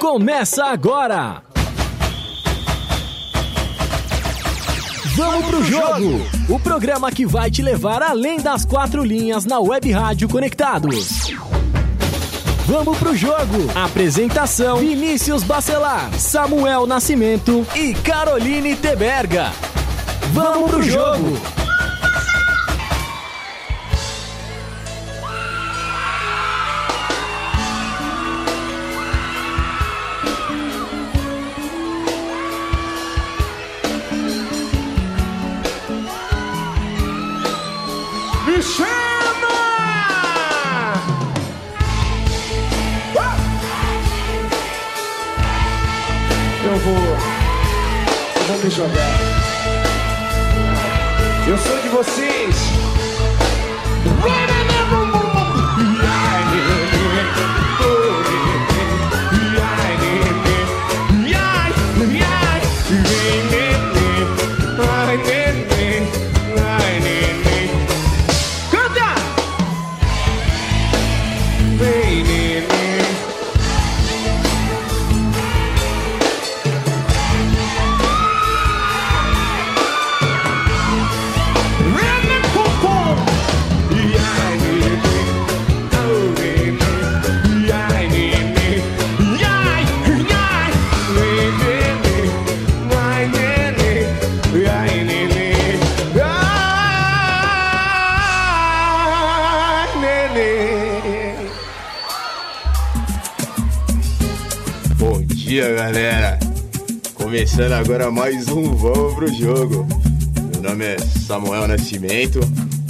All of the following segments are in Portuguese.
começa agora! Vamos pro jogo! O programa que vai te levar além das quatro linhas na Web Rádio Conectados. Vamos pro jogo! Apresentação: Vinícius Bacelar, Samuel Nascimento e Caroline Teberga. Vamos pro jogo! Galera! Começando agora mais um Vamos pro Jogo. Meu nome é Samuel Nascimento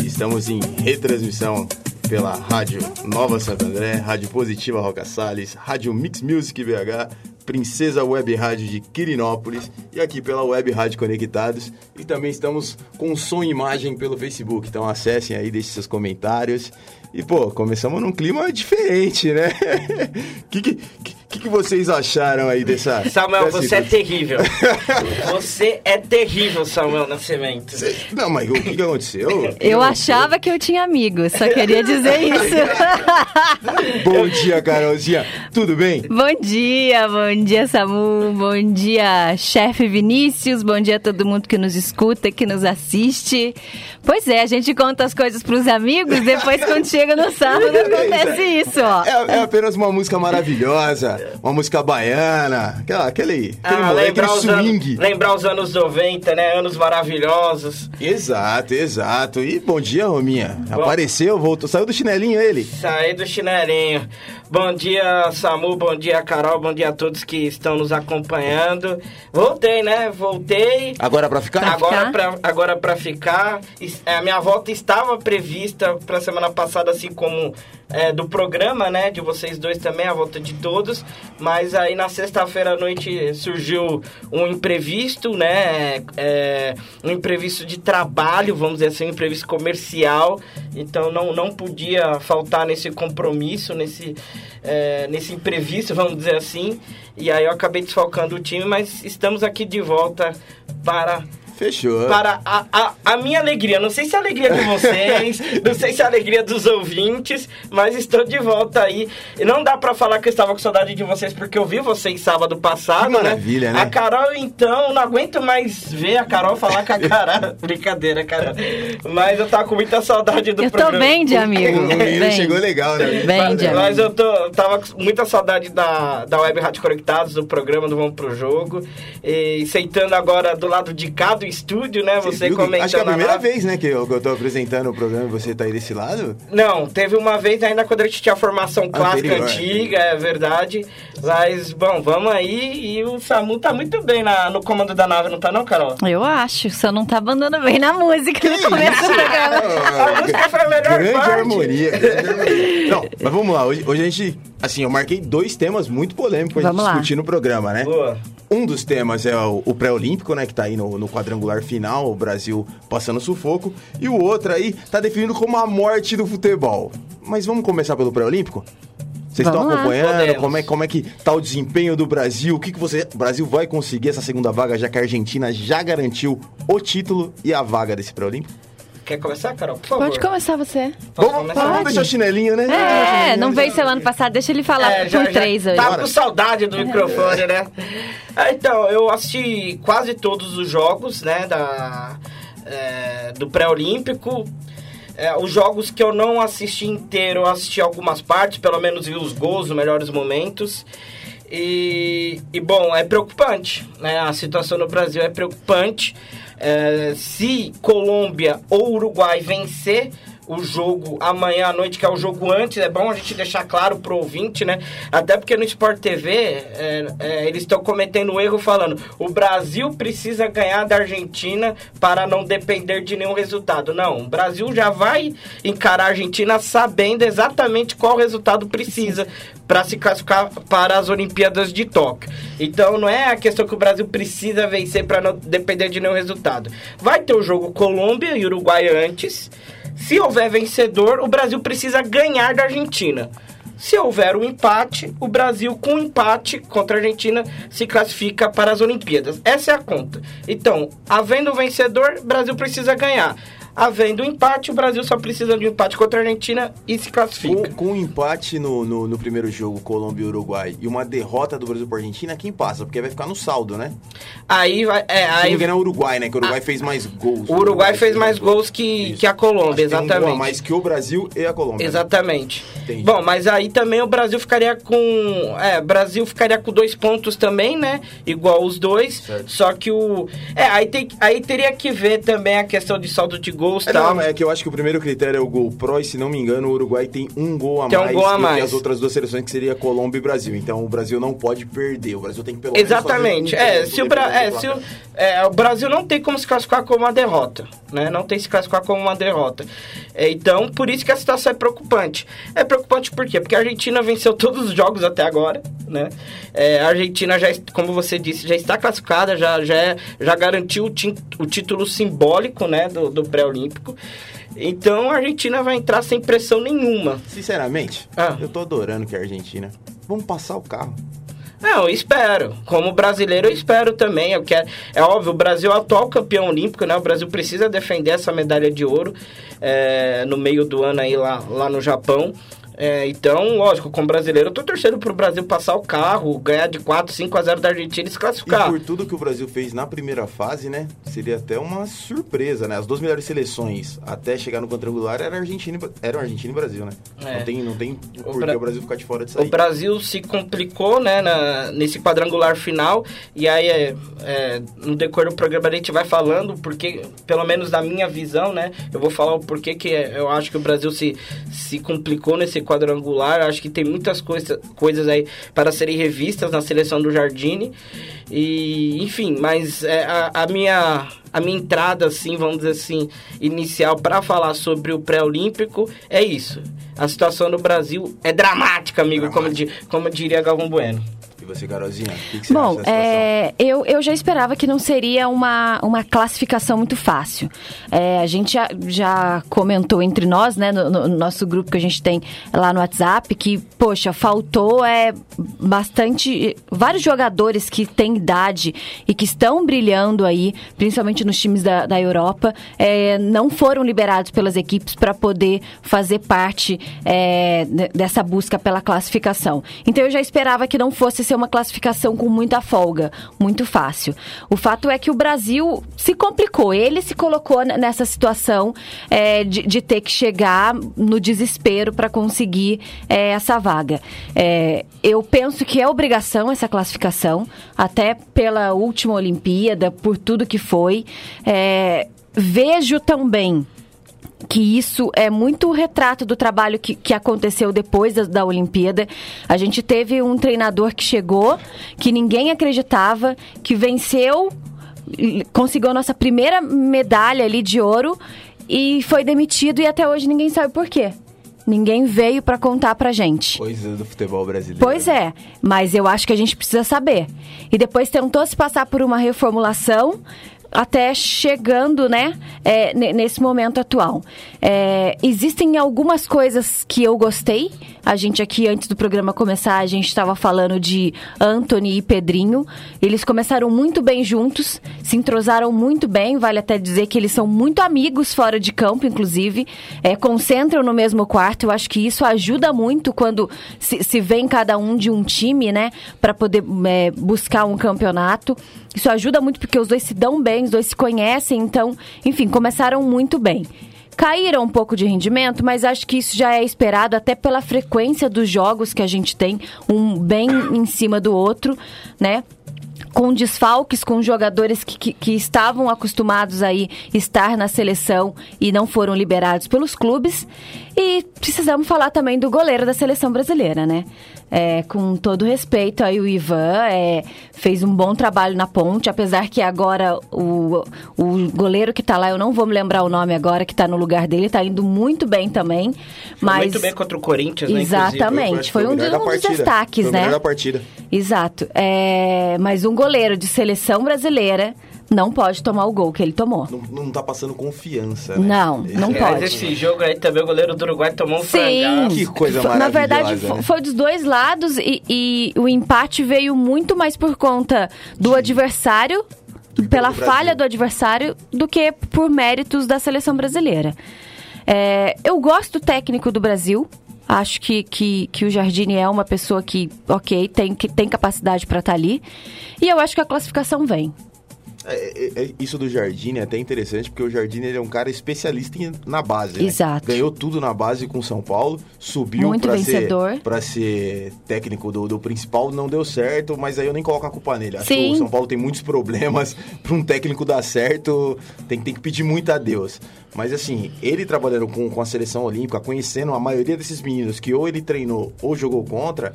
e estamos em retransmissão pela Rádio Nova Santo André, Rádio Positiva Roca Salles, Rádio Mix Music BH, Princesa Web Rádio de Quirinópolis e aqui pela Web Rádio Conectados. E também estamos com som e imagem pelo Facebook, então acessem aí, deixem seus comentários. E, pô, começamos num clima diferente, né? Que, que, que, que vocês acharam aí dessa... Samuel, dessa você é terrível. você é terrível, Samuel Nascimento. Não, mas o que, que aconteceu? Eu achava que eu tinha amigos, só queria dizer isso. Bom dia, Carolzinha. Tudo bem? bom dia, bom dia, Samu, bom dia, chefe Vinícius, bom dia a todo mundo que nos escuta, que nos assiste. Pois é, a gente conta as coisas pros amigos, depois quando chega no sábado acontece isso, ó. É, é apenas uma música maravilhosa, uma música baiana, aquela, aquele, aquele, Ah, moleque, lembrar aquele os, anos, swing. lembrar os anos 90, né? Anos maravilhosos. Exato, exato. E bom dia, Rominha. Apareceu, voltou, saiu do chinelinho ele. Saí do chinelinho. Bom dia, Samu, bom dia, Carol, bom dia a todos que estão nos acompanhando. Voltei, né? Voltei. Agora pra ficar? Agora ficar? pra, agora pra ficar. Es- A minha volta estava prevista pra semana passada, assim como é, do programa, né? De vocês dois também, a volta de todos. Mas aí na sexta-feira à noite surgiu um imprevisto, né? É, um imprevisto de trabalho, vamos dizer assim, um imprevisto comercial. Então não, não podia faltar nesse compromisso, nesse, é, nesse imprevisto, vamos dizer assim. E aí eu acabei desfalcando o time, mas estamos aqui de volta para Fechou. para a, a, a minha alegria. Não sei se é a alegria de vocês, não sei se é a alegria dos ouvintes, mas estou de volta aí. Não dá pra falar que eu estava com saudade de vocês, porque eu vi vocês sábado passado, Que maravilha, né? A Carol, então, não aguento mais ver a Carol falar com a cara. Brincadeira, Carol. Mas eu tava com muita saudade do Eu tô programa. bem de O amigo. menino Bem, chegou legal, né? bem de Mas amigo. eu tô, tava com muita saudade da, da Web Rádio Conectados, do programa do Vamos Pro Jogo. E sentando agora do lado de cá do estúdio, né? Você, viu que- comentando. Acho que é a na primeira vez, né, que eu, que eu tô apresentando o programa e você tá aí desse lado. Não, teve uma vez ainda quando a gente tinha a formação clássica Anterior. antiga, é verdade. Mas, bom, vamos aí. E o Samu tá muito bem na, no comando da nave, não tá não, Carol? Eu acho, só não tá mandando bem na música no começo do programa. A música foi a melhor Grande parte. harmonia. grande harmonia. Não, mas vamos lá. Hoje, hoje a gente, assim, eu marquei dois temas muito polêmicos pra gente lá. discutir no programa, né? Boa. Um dos temas é o, o pré-olímpico, né? Que tá aí no, no quadrangular final, o Brasil passando sufoco. E o outro aí tá definido como a morte do futebol. Mas vamos começar pelo pré-olímpico? Vocês estão acompanhando? Como é, como é que tá o desempenho do Brasil? O que, que você. O Brasil vai conseguir essa segunda vaga, já que a Argentina já garantiu o título e a vaga desse pré-olímpico? Quer começar, Carol? Por favor. Pode começar você. Vamos, começar? vamos deixar o chinelinho, né? É, não veio semana passada, deixa ele falar É, por três hoje. Tava com saudade do microfone, né? Ah, Então, eu assisti quase todos os jogos, né, da, é, do pré-olímpico. É, os jogos que eu não assisti inteiro, eu assisti algumas partes, pelo menos vi os gols, os melhores momentos. E, e, bom, é preocupante, né? A situação no Brasil é preocupante. É, se Colômbia ou Uruguai vencer o jogo amanhã à noite, que é o jogo antes, é bom a gente deixar claro pro ouvinte, né? Até porque no Sport TV é, é, eles estão cometendo um erro falando o Brasil precisa ganhar da Argentina para não depender de nenhum resultado. Não, o Brasil já vai encarar a Argentina sabendo exatamente qual resultado precisa para se classificar para as Olimpíadas de Tóquio. Então não é a questão que o Brasil precisa vencer para não depender de nenhum resultado. Vai ter o jogo Colômbia e Uruguai antes. Se houver vencedor, o Brasil precisa ganhar da Argentina. Se houver um empate, o Brasil com empate contra a Argentina se classifica para as Olimpíadas. Essa é a conta. Então, havendo vencedor, o Brasil precisa ganhar. Havendo empate, o Brasil só precisa de um empate contra a Argentina e se classifica. Com, um empate no, no, no primeiro jogo, Colômbia e Uruguai, e uma derrota do Brasil para Argentina, quem passa? Porque vai ficar no saldo, né? Aí vai. É, Se não aí me engano é o Uruguai, né? Que o Uruguai fez mais gols. o Uruguai fez mais gols que, Isso. que a Colômbia, tem um a exatamente. mais que o Brasil e a Colômbia. né? Exatamente. Entendi. Bom, mas aí também o Brasil ficaria com. É, Brasil ficaria com dois pontos também, né? Igual os dois. Certo. Só que o. É, aí, tem, aí teria que ver também a questão de saldo de gols É, tal. não, é que eu acho que o primeiro critério é o gol pro, e se não me engano, o Uruguai tem um gol a Tem um mais gol a do que mais. as outras duas seleções, que seria Colômbia e Brasil. Então o Brasil não pode perder. O Brasil tem que pelo menos Exatamente. um É, se o, Bra é, se o, é, o Brasil não tem como se classificar como uma derrota, né? Não tem se classificar como uma derrota. É, então, por isso que a situação é preocupante. É preocupante por quê? Porque a Argentina venceu todos os jogos até agora, né? É, a Argentina já, como você disse, já está classificada, já, já, é- já garantiu o, o título simbólico, né, do, do pré-olímpico. Então, a Argentina vai entrar sem pressão nenhuma. Sinceramente, Ah. eu tô adorando que é a Argentina. Vamos passar o carro. Não, eu espero. Como brasileiro, eu espero também. Eu quero... É óbvio, o Brasil é o atual campeão olímpico, né? O Brasil precisa defender essa medalha de ouro é, no meio do ano aí lá, lá no Japão. É, então, lógico, como brasileiro, eu tô torcendo pro Brasil passar o carro, ganhar de 4, 5 a 0 da Argentina e se E classificar. por tudo que o Brasil fez na primeira fase, né? Seria até uma surpresa, né? As duas melhores seleções até chegar no quadrangular eram Argentina, e- eram Argentina e Brasil, né? É. Não tem, não tem por Bra- que o Brasil ficar de fora disso O aí. Brasil se complicou, né, na- nesse quadrangular final, e aí, é, é, no decorrer do programa, a gente vai falando, porque, pelo menos na minha visão, né, eu vou falar o porquê que é- eu acho que o Brasil se, se complicou nesse quadrangular, acho que tem muitas coisa, coisas aí para serem revistas na seleção do Jardine, e, enfim, mas é, a, a minha... A minha entrada, assim, vamos dizer assim, inicial para falar sobre o pré-olímpico é isso. A situação no Brasil é dramática, amigo, como, di- como diria Galvão Bueno. Você, Carolzinha, o que, Bom, é, eu, eu já esperava que não seria uma, uma classificação muito fácil. É, a gente já, já comentou entre nós, né, no, no nosso grupo que a gente tem lá no WhatsApp, que, poxa, faltou é, bastante. vários jogadores que têm idade e que estão brilhando aí, principalmente nos times da, da Europa, é, não foram liberados pelas equipes para poder fazer parte é, de- dessa busca pela classificação. Então eu já esperava que não fosse ser uma classificação com muita folga, muito fácil. O fato é que o Brasil se complicou, ele se colocou nessa situação é, de, de ter que chegar no desespero para conseguir é, essa vaga. É, eu penso que é obrigação essa classificação, até pela última Olimpíada, por tudo que foi. É, vejo também que isso é muito retrato do trabalho que, que aconteceu depois da, da Olimpíada. A gente teve um treinador que chegou, que ninguém acreditava, que venceu, conseguiu a nossa primeira medalha ali de ouro e foi demitido e até hoje ninguém sabe por quê. Ninguém veio para contar pra gente. Coisas do futebol brasileiro. Pois é, mas eu acho que a gente precisa saber. E depois tentou se passar por uma reformulação até chegando, né, é, ne- nesse momento atual. É, existem algumas coisas que eu gostei A gente aqui, antes do programa começar, a gente estava falando de Anthony e Pedrinho. Eles começaram muito bem juntos, se entrosaram muito bem. Vale até dizer que eles são muito amigos fora de campo, inclusive. É, concentram no mesmo quarto. Eu acho que isso ajuda muito quando se, se vem cada um de um time, né? Para poder é, buscar um campeonato. Isso ajuda muito porque os dois se dão bem, os dois se conhecem. Então, enfim, começaram muito bem caíram um pouco de rendimento, mas acho que isso já é esperado até pela frequência dos jogos que a gente tem, um bem em cima do outro, né? com desfalques, com jogadores que, que, que, estavam acostumados aí estar na seleção e não foram liberados pelos clubes. E precisamos falar também do goleiro da seleção brasileira, né? É, com todo respeito aí o Ivan é, fez um bom trabalho na ponte, apesar que agora o, o goleiro que tá lá, eu não vou me lembrar o nome agora, que tá no lugar dele, tá indo muito bem também. Mas... muito bem contra o Corinthians, né? Exatamente, foi, foi, um, dos, destaques, foi né? da partida. Exato. É, mas um goleiro de seleção brasileira não pode tomar o gol que ele tomou. Não, não tá passando confiança, né? Não, não pode. esse jogo aí também o goleiro do Uruguai tomou um Sim. Frangado. Que coisa maravilhosa. Na verdade, né? foi dos dois lados e, e, o empate veio muito mais por conta do Sim. adversário, do pela do falha do adversário, do que por méritos da seleção brasileira. É, eu gosto do técnico do Brasil, Acho que, que, que o Jardine é uma pessoa que, ok, tem, que tem capacidade para estar tá ali. E eu acho que a classificação vem. É, é, é, isso do Jardim é até interessante, porque o Jardim ele é um cara especialista em, na base. Né? Exato. Ganhou tudo na base com São Paulo, subiu para ser, pra ser técnico do, do principal, não deu certo, mas aí eu nem coloco a culpa nele. Acho Sim. que o São Paulo tem muitos problemas. Para um técnico dar certo, tem, tem que pedir muito a Deus. Mas assim, ele trabalhando com, com a seleção olímpica, conhecendo a maioria desses meninos que ou ele treinou ou jogou contra,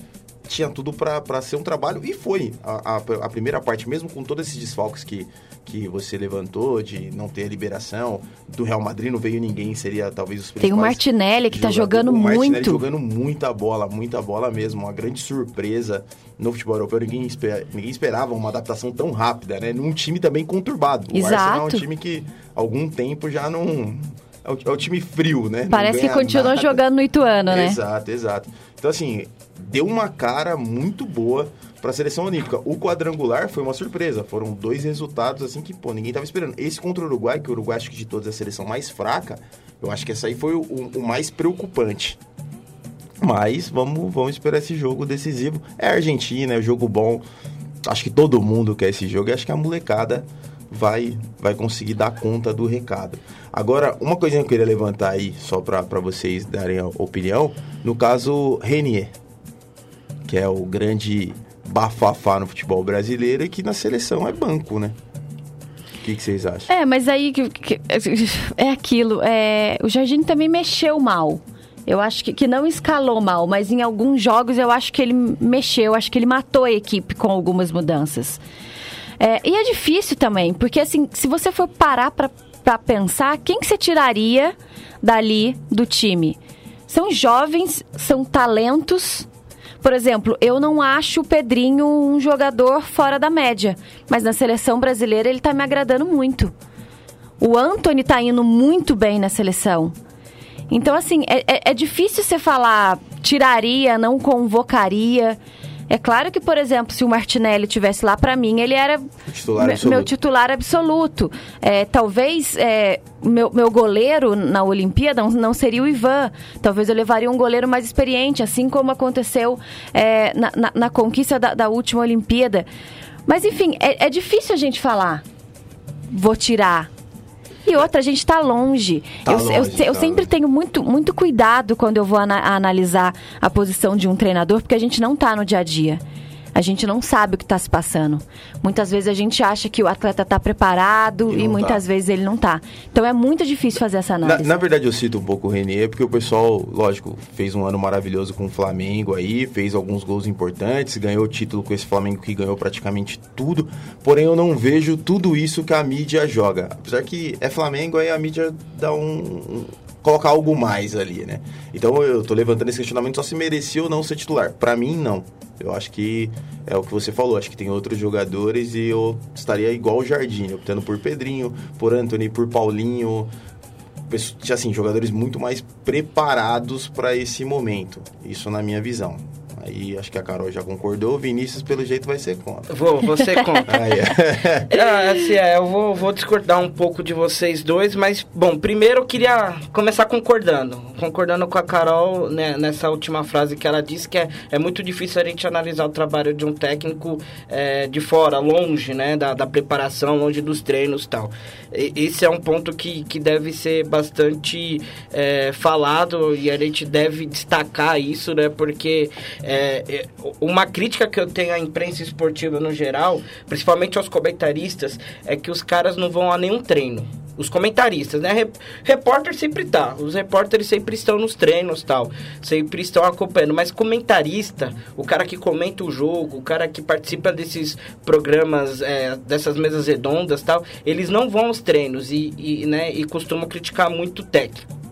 tinha tudo para ser um trabalho e foi a, a, a, primeira parte, mesmo com todos esses desfalques que, que você levantou, de não ter a liberação, do Real Madrid não veio ninguém, seria talvez os Tem o Martinelli que está jogando o muito. Martinelli jogando muita bola, muita bola mesmo, uma grande surpresa no futebol europeu. Ninguém, esper, ninguém esperava uma adaptação tão rápida, né? Num time também conturbado. Exato. O Arsenal é um time que algum tempo já não... É o, é o time frio, né? Parece que continua nada. jogando no Ituano, né? Exato, exato. Então, assim, deu uma cara muito boa para a seleção olímpica. O quadrangular foi uma surpresa. Foram dois resultados assim que, pô, ninguém estava esperando. Esse contra o Uruguai, que o Uruguai acho que de todas é a seleção mais fraca, eu acho que essa aí foi o, o mais preocupante. Mas vamos, vamos esperar esse jogo decisivo. É Argentina, é jogo bom. Acho que todo mundo quer esse jogo e acho que a molecada vai, vai conseguir dar conta do recado. Agora, uma coisinha que eu queria levantar aí, só para vocês darem a opinião, no caso Renier, que é o grande bafafá no futebol brasileiro e que na seleção é banco, né? O que, que vocês acham? É, mas aí é aquilo. É, o Jardim também mexeu mal. Eu acho que, que não escalou mal, mas em alguns jogos eu acho que ele mexeu, acho que ele matou a equipe com algumas mudanças. É, e é difícil também, porque assim, se você for parar para pensar, quem que você tiraria dali do time? São jovens, são talentos, por exemplo, eu não acho o Pedrinho um jogador fora da média, mas na seleção brasileira ele tá me agradando muito. O Anthony tá indo muito bem na seleção. Então, assim, é, é, é difícil você falar tiraria, não convocaria. É claro que, por exemplo, se o Martinelli tivesse lá para mim, ele era titular meu titular absoluto. É, talvez é, meu, meu goleiro na Olimpíada não, não, seria o Ivan. Talvez eu levaria um goleiro mais experiente, assim como aconteceu é, na, na, na, conquista da, da, última Olimpíada. Mas, enfim, é, é difícil a gente falar. Vou tirar, e outra, a gente está longe. Tá eu, longe eu, tá eu, sempre tenho muito, muito cuidado quando eu vou ana analisar a posição de um treinador, porque a gente não está no dia a dia. A gente não sabe o que está se passando. Muitas vezes a gente acha que o atleta está preparado e, e muitas tá. vezes ele não está. Então é muito difícil fazer essa análise. Na, na, verdade, eu cito um pouco o Renê, porque o pessoal, lógico, fez um ano maravilhoso com o Flamengo aí, fez alguns gols importantes, ganhou o título com esse Flamengo que ganhou praticamente tudo. Porém, eu não vejo tudo isso que a mídia joga. Apesar que é Flamengo, aí a mídia dá um colocar algo mais ali, né? Então eu tô levantando esse questionamento só se merecia ou não ser titular. Para mim, não. Eu acho que é o que você falou, acho que tem outros jogadores e eu estaria igual o Jardim, optando por Pedrinho, por Anthony, por Paulinho. assim, jogadores muito mais preparados para esse momento. Isso na minha visão. Aí acho que a Carol já concordou. O Vinícius, pelo jeito, vai ser contra. Vou, vou ser contra. Aí, é. Ah, assim, é, eu vou, vou discordar um pouco de vocês dois, mas, bom, primeiro eu queria começar concordando. Concordando com a Carol né, nessa última frase que ela disse, que é, é muito difícil a gente analisar o trabalho de um técnico é, de fora, longe, né, da, da preparação, longe dos treinos e tal. E, esse é um ponto que, que deve ser bastante é, falado e a gente deve destacar isso, né, porque é, é, uma crítica que eu tenho à imprensa esportiva no geral, principalmente aos comentaristas, é que os caras não vão a nenhum treino. Os comentaristas, né? Rep repórter sempre tá. Os repórteres sempre estão nos treinos tal. Sempre estão acompanhando. Mas comentarista, o cara que comenta o jogo, o cara que participa desses programas, é, dessas mesas redondas tal, eles não vão aos treinos e, e, né, e costumam criticar muito o técnico.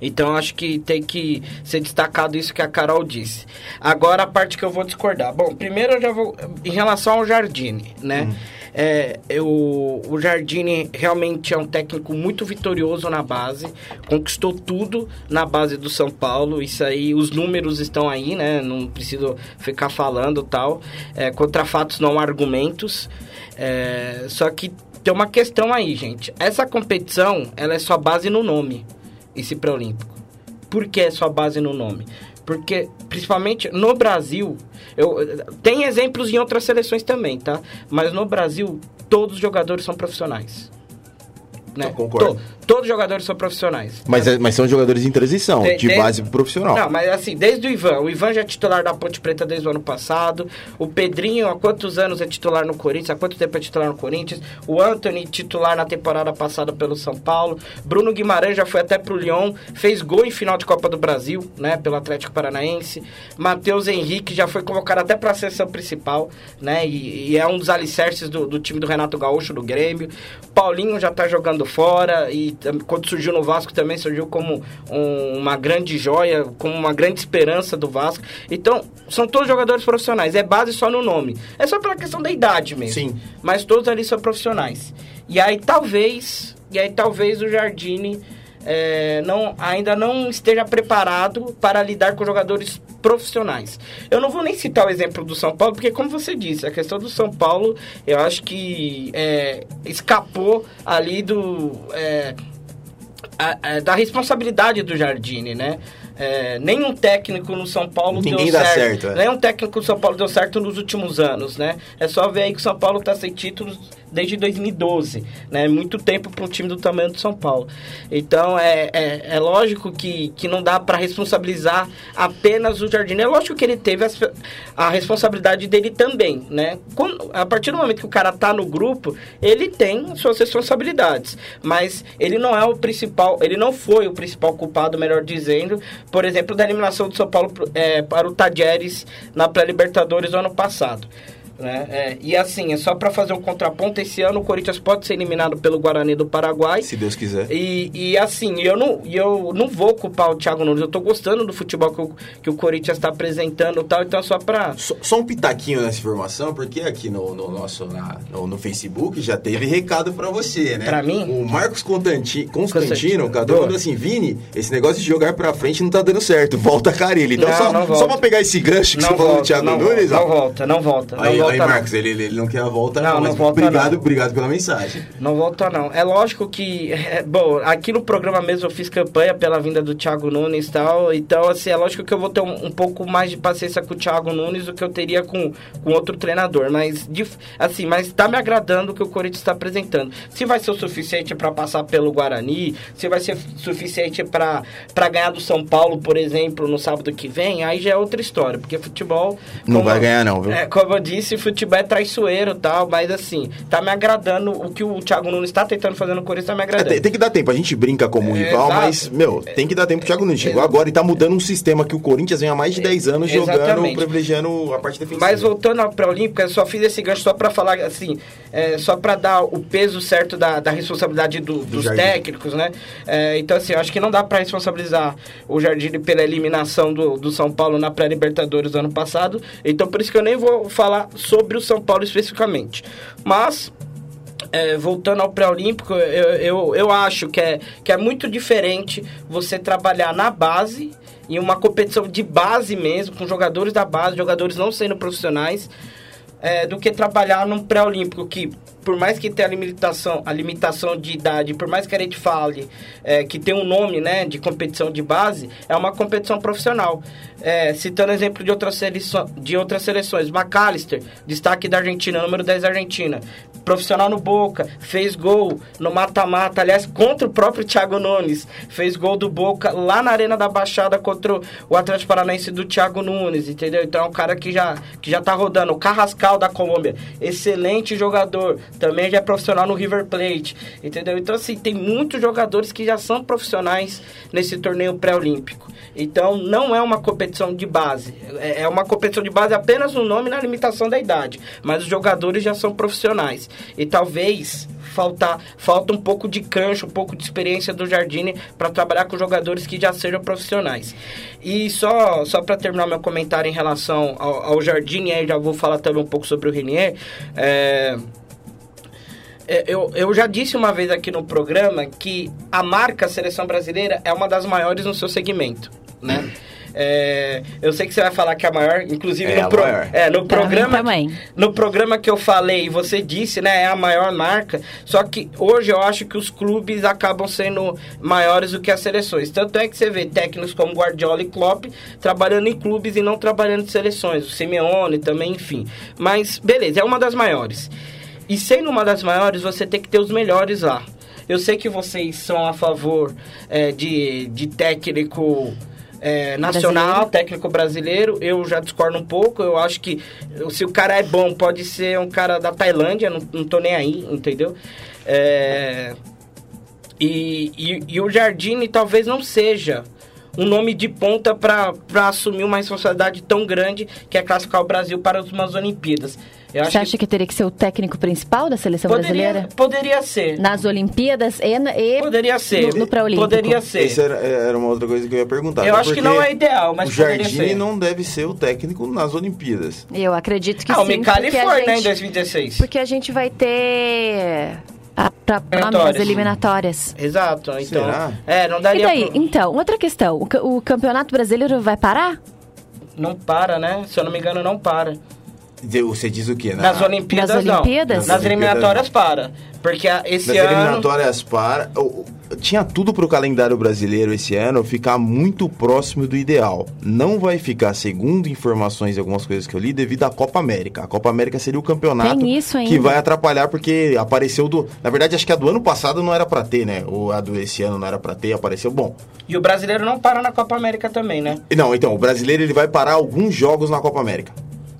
Então acho que tem que ser destacado isso que a Carol disse. Agora a parte que eu vou discordar. Bom, primeiro eu já vou. Em relação ao Jardine, né? Hum. É, eu, o Jardine realmente é um técnico muito vitorioso na base, conquistou tudo na base do São Paulo. Isso aí, os números estão aí, né? Não preciso ficar falando tal. É, contra fatos não argumentos. É, só que tem uma questão aí, gente. Essa competição, ela é só base no nome esse pré-olímpico. Por que é sua base no nome? Porque, principalmente no Brasil, eu, tem exemplos em outras seleções também, tá? Mas no Brasil, todos os jogadores são profissionais. Né? Eu concordo. To, todos os jogadores são profissionais. Mas, é, mas são jogadores em transição, de, de base profissional. Não, mas assim, desde o Ivan. O Ivan já é titular da Ponte Preta desde o ano passado. O Pedrinho, há quantos anos é titular no Corinthians? Há quanto tempo é titular no Corinthians? O Anthony, titular na temporada passada pelo São Paulo. Bruno Guimarães já foi até pro Lyon, fez gol em final de Copa do Brasil, né, pelo Atlético Paranaense. Matheus Henrique já foi convocado até para a seleção principal, né, e, e, é um dos alicerces do, do time do Renato Gaúcho, do Grêmio. Paulinho já tá jogando fora e quando surgiu no Vasco também surgiu como um, uma grande joia, como uma grande esperança do Vasco. Então, são todos jogadores profissionais. É base só no nome. É só pela questão da idade mesmo. Sim. Mas todos ali são profissionais. E aí talvez, e aí talvez o Jardine é, não, ainda não esteja preparado para lidar com jogadores profissionais. Eu não vou nem citar o exemplo do São Paulo, porque como você disse, a questão do São Paulo, eu acho que é, escapou ali do... É, a, a, da responsabilidade do Jardine, né? É, nenhum técnico no São Paulo Ninguém deu certo. certo é. Nenhum técnico no São Paulo deu certo nos últimos anos, né? É só ver aí que o São Paulo está sem títulos desde 2012, né? Muito tempo para um time do tamanho do São Paulo. Então é, é, é lógico que, que não dá para responsabilizar apenas o Jardim. É lógico que ele teve a, a responsabilidade dele também, né? Quando, a partir do momento que o cara tá no grupo, ele tem suas responsabilidades, mas ele não é o principal, ele não foi o principal culpado, melhor dizendo, por exemplo, da eliminação do São Paulo é, para o Tadieres na pré-Libertadores do ano passado. Né? É, e assim, é só para fazer um contraponto, esse ano o Corinthians pode ser eliminado pelo Guarani do Paraguai. Se Deus quiser. E, e assim, eu não, eu não vou culpar o Thiago Nunes, eu tô gostando do futebol que o, que o Corinthians está apresentando e tal, então é só para Só, só, um pitaquinho nessa informação, porque aqui no, no nosso na, no, no, Facebook já teve recado para você, né? Para mim? O Marcos Constantino, Constantino cara, falando assim, Vini, esse negócio de jogar para frente não tá dando certo, volta Carilli. Então não, só, só pra pegar esse gancho que não você volta, falou do Thiago não Nunes, volta, ó. Não volta, não volta. Não Aí, volta aí não. Marcos, ele, ele não quer a volta, Não, não, não volta, obrigado, não. obrigado pela mensagem. Não volta não. É lógico que, é, bom, aqui no programa mesmo eu fiz campanha pela vinda do Thiago Nunes e tal, então assim, é lógico que eu vou ter um, um pouco mais de paciência com o Thiago Nunes do que eu teria com, com outro treinador, mas assim, mas tá me agradando o que o Corinthians está apresentando. Se vai ser o suficiente para passar pelo Guarani, se vai ser suficiente para ganhar do São Paulo, por exemplo, no sábado que vem, aí já é outra história, porque futebol... Não vai ganhar não, viu? É, como eu disse, futebol é traiçoeiro e tal, mas assim, tá me agradando o que o Thiago Nunes tá tentando fazer no Corinthians, tá me É, agradando. tem, tem que dar tempo, a gente brinca como É, rival, exato. mas, meu, tem que dar tempo pro Thiago Nunes. Chegou É, agora e tá mudando um sistema que o Corinthians vem há mais de 10 anos jogando, Exatamente. privilegiando a parte defensiva. Mas voltando à pré-olímpica, eu só fiz esse gancho só pra falar, assim, é, só pra dar o peso certo da, da responsabilidade do- dos técnicos, né? É, então, assim, eu acho que não dá pra responsabilizar o Jardim pela eliminação do, do São Paulo na pré-Libertadores do ano passado. Então, por isso que eu nem vou falar sobre o São Paulo especificamente. Mas, é, voltando ao pré-olímpico, eu, eu, eu acho que é, que é muito diferente você trabalhar na base, em uma competição de base mesmo, com jogadores da base, jogadores não sendo profissionais, é, do que trabalhar num pré-olímpico que por mais que tenha a limitação, a limitação de idade, por mais que a gente fale é, que tem um nome né, de competição de base, é uma competição profissional. É, citando exemplo de outras, seleções, de outras seleções, McAllister, destaque da Argentina, número 10 da Argentina, profissional no Boca, fez gol no mata-mata, aliás, contra o próprio Thiago Nunes, fez gol do Boca lá na Arena da Baixada contra o Atlético Paranaense do Thiago Nunes, entendeu? Então é um cara que já, que já tá rodando. O Carrascal da Colômbia, excelente jogador, também já é profissional no River Plate, entendeu? Então, assim, tem muitos jogadores que já são profissionais nesse torneio pré-olímpico. Então, não é uma competição de base. É, é uma competição de base apenas no nome e na limitação da idade. Mas os jogadores já são profissionais. E talvez faltar, falta um pouco de cancho, um pouco de experiência do Jardine para trabalhar com jogadores que já sejam profissionais. E só, só para terminar meu comentário em relação ao, ao Jardine, aí já vou falar também um pouco sobre o Renier. É, eu, eu já disse uma vez aqui no programa que a marca Seleção Brasileira é uma das maiores no seu segmento, né? É, eu sei que você vai falar que é a maior, inclusive É no, a pro- maior. é, no programa também. no programa que eu falei, você disse, né, é a maior marca. Só que hoje eu acho que os clubes acabam sendo maiores do que as seleções. Tanto é que você vê técnicos como Guardiola e Klopp trabalhando em clubes e não trabalhando em seleções. O Simeone também, enfim. Mas beleza, é uma das maiores. E sendo uma das maiores, você tem que ter os melhores lá. Eu sei que vocês são a favor é, de, de técnico é, nacional, Brasileiro. técnico brasileiro. Eu já discordo um pouco. Eu acho que se o cara é bom, pode ser um cara da Tailândia. Não, não tô nem aí, entendeu? É, e, e, e o Jardine talvez não seja um nome de ponta para assumir uma responsabilidade tão grande que é classificar o Brasil para umas Olimpíadas. Eu Você acha que... teria que ser o técnico principal da seleção poderia, brasileira? poderia ser. Nas Olimpíadas e, e Poderia ser. no, no pré-olímpico? Poderia ser. Essa era, era uma outra coisa que eu ia perguntar. Eu acho que não é ideal, mas o poderia Jardine ser. não deve ser o técnico nas Olimpíadas. Eu acredito que ah, sim. o Micali porque a foi, né, em gente- 2016. Porque a gente vai ter a, pra, nome das Eliminatórias. eliminatórias. Exato, então. Será? É, não E daria daí? pro- Então, outra questão. O, o Campeonato Brasileiro vai parar? Não para, né? Se eu não me engano, não para. Você diz o quê? Na- Nas Olimpíadas, Nas não. Olimpíadas? Nas eliminatórias, para. Porque esse Nas ano... eliminatórias para. o- o- Tinha tudo pro calendário brasileiro esse ano ficar muito próximo do ideal. Não vai ficar, segundo informações e algumas coisas que eu li, devido à Copa América. A Copa América seria o campeonato que vai atrapalhar, porque apareceu do. Na verdade, acho que a do ano passado não era pra ter, né? Ou a do esse ano não era pra ter, apareceu bom. E o brasileiro não para na Copa América também, né? Não, então, o brasileiro ele vai parar alguns jogos na Copa América.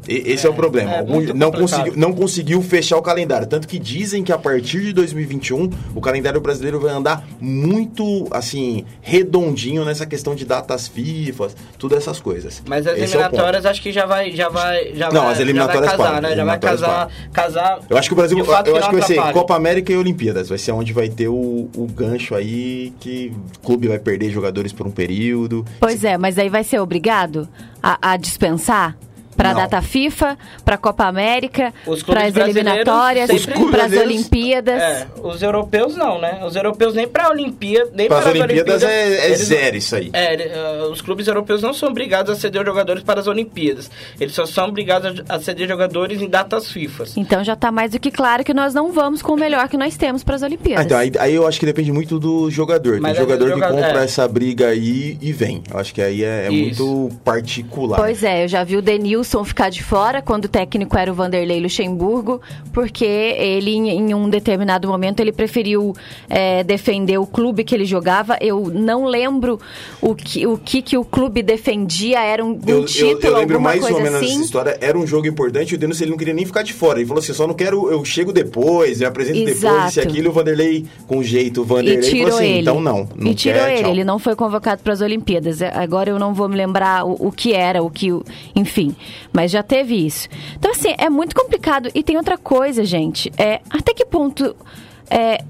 E- esse é, o problema. é Algum- não, conseguiu, não conseguiu fechar o calendário. Tanto que dizem que a partir de 2021 o calendário brasileiro vai andar muito, assim, redondinho nessa questão de datas FIFA, todas essas coisas. Mas as Esse é eliminatórias acho que já vai, já vai, já Não, vai, as eliminatórias já vai casar, param, né? Já vai casar, casar. Eu acho que o Brasil, eu que acho que vai ser. Copa América e Olimpíadas. Vai ser onde vai ter o, o gancho aí que o clube vai perder jogadores por um período. Pois é, mas aí vai ser obrigado a, a dispensar? Para a data FIFA, para a Copa América, para as eliminatórias, para as Olimpíadas. É, os europeus não, né? Os europeus nem para a Olimpíada, nem Para as as Olimpíadas é, é zero isso aí. É, eh, os clubes europeus não são obrigados a ceder jogadores para as Olimpíadas. Eles só são obrigados a ceder jogadores em datas FIFA. Então já está mais do que claro que nós não vamos com o melhor que nós temos para as Ah, Olimpíadas. então, aí, aí eu acho que depende muito do jogador. Mas Tem do jogador que jogador- compra é. essa briga aí e vem. Eu acho que aí é, é muito particular. Pois é, eu já vi o Denilson ficar de fora quando o técnico era o Vanderlei Luxemburgo, porque ele, em, um determinado momento, ele preferiu é, defender o clube que ele jogava. Eu não lembro o que o, que, que o clube defendia, era um, um Eu, eu- título, eu lembro alguma mais ou menos assim. essa história. Era um jogo importante, o Denilson ele não queria nem ficar de fora. Ele falou assim: só não quero, eu chego depois, eu apresento depois, Exato. isso e aquilo. E o Vanderlei, com jeito, o E Vanderlei falou tirou assim: ele. então não. não e tirou quer, ele. tchau. Ele não foi convocado para as Olimpíadas. É, Agora eu não vou me lembrar o, o que era, o que. Enfim. Mas já teve isso. Então, assim, é muito complicado. E tem outra coisa, gente. É, até que ponto. É,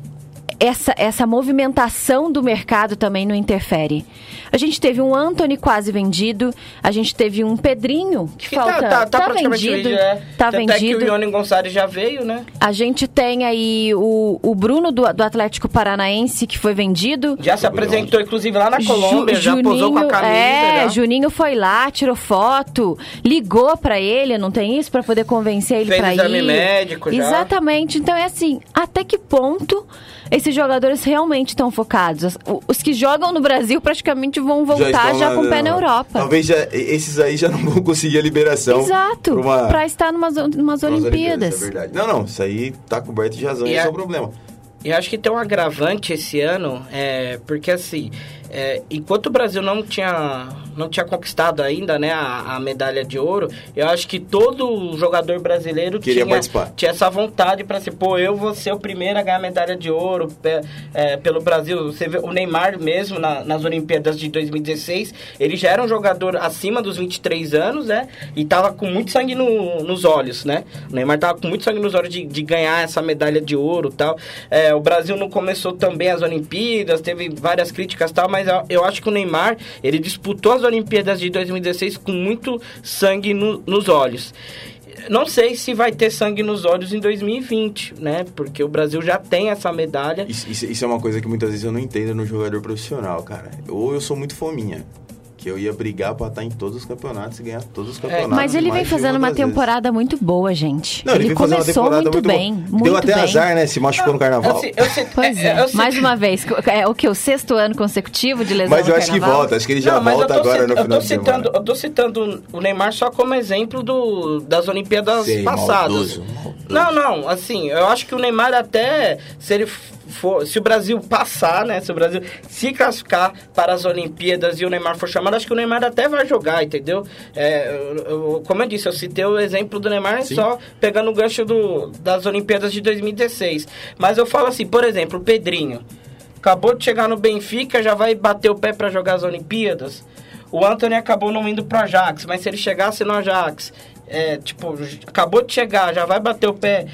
essa, essa movimentação do mercado também não interfere. A gente teve um Anthony quase vendido, a gente teve um Pedrinho que, Que falta. tá, tá, tá praticamente vendido. vendido, é. Tá Tanto é que vendido. o Ione Gonçalves já veio, né? A gente tem aí o, o Bruno do, do Atlético Paranaense que foi vendido. Já se apresentou, inclusive, lá na Ju- Colômbia, já posou com a camisa. é, já. Juninho foi lá, tirou foto, ligou pra ele, não tem isso Pra poder convencer ele exame ir. médico já. Exatamente. Então é assim, até que ponto esses jogadores realmente estão focados? Os, que jogam no Brasil praticamente vão voltar já, estão com o pé na Europa. Talvez já, esses aí já não vão conseguir a liberação. Exato. pra uma- Pra estar numas, numas umas Olimpíadas. é. Não, não, isso aí tá coberto de razão, E esse é o problema. E acho que tem um agravante esse ano, é, porque assim, é, enquanto o Brasil não tinha, não tinha conquistado ainda né, a, a medalha de ouro, eu acho que todo jogador brasileiro Queria tinha, participar. tinha essa vontade para ser, pô, eu vou ser o primeiro a ganhar a medalha de ouro pe- é, pelo Brasil. Você vê o Neymar mesmo na- nas Olimpíadas de 2016, ele já era um jogador acima dos 23 anos, né? E tava com muito sangue no- nos olhos, né? O Neymar tava com muito sangue nos olhos de, de ganhar essa medalha de ouro e tal. É, o Brasil não começou também as Olimpíadas, teve várias críticas e tal, mas eu, eu acho que o Neymar, ele disputou as Olimpíadas de 2016 com muito sangue no- nos olhos. Não sei se vai ter sangue nos olhos em 2020, né? Porque o Brasil já tem essa medalha. Isso, isso- isso é uma coisa que muitas vezes eu não entendo no jogador profissional, cara. Ou eu sou muito fominha. Que eu ia brigar pra estar em todos os campeonatos e ganhar todos os campeonatos. Mas ele vem fazendo uma das vezes. temporada muito boa, gente. Não, ele, ele começou temporada muito, muito, bem. Muito Deu até bem. azar, né? Se machucou no carnaval. Eu eu sei- Pois é. eu sei- Mais uma vez, é o que? O sexto ano consecutivo de lesão Mas eu no acho que carnaval? volta, acho que ele já Não, volta eu tô agora no eu final tô de citando, semana. Eu tô citando o Neymar só como exemplo do, das Olimpíadas Sei, passadas. maldoso, maldoso. Não, não, assim, eu acho que o Neymar até, se ele for, se o Brasil passar, né, se o Brasil se classificar para as Olimpíadas e o Neymar for chamado, acho que o Neymar até vai jogar, entendeu? É, eu- eu- como eu disse, eu citei o exemplo do Neymar Sim. só pegando o gancho do, das Olimpíadas de 2016. Mas eu falo assim, por exemplo, o Pedrinho. Acabou de chegar no Benfica, já vai bater o pé para jogar as Olimpíadas. O Anthony acabou não indo pro Ajax, mas se ele chegasse no Ajax, é, tipo, acabou de chegar, já vai bater o pé.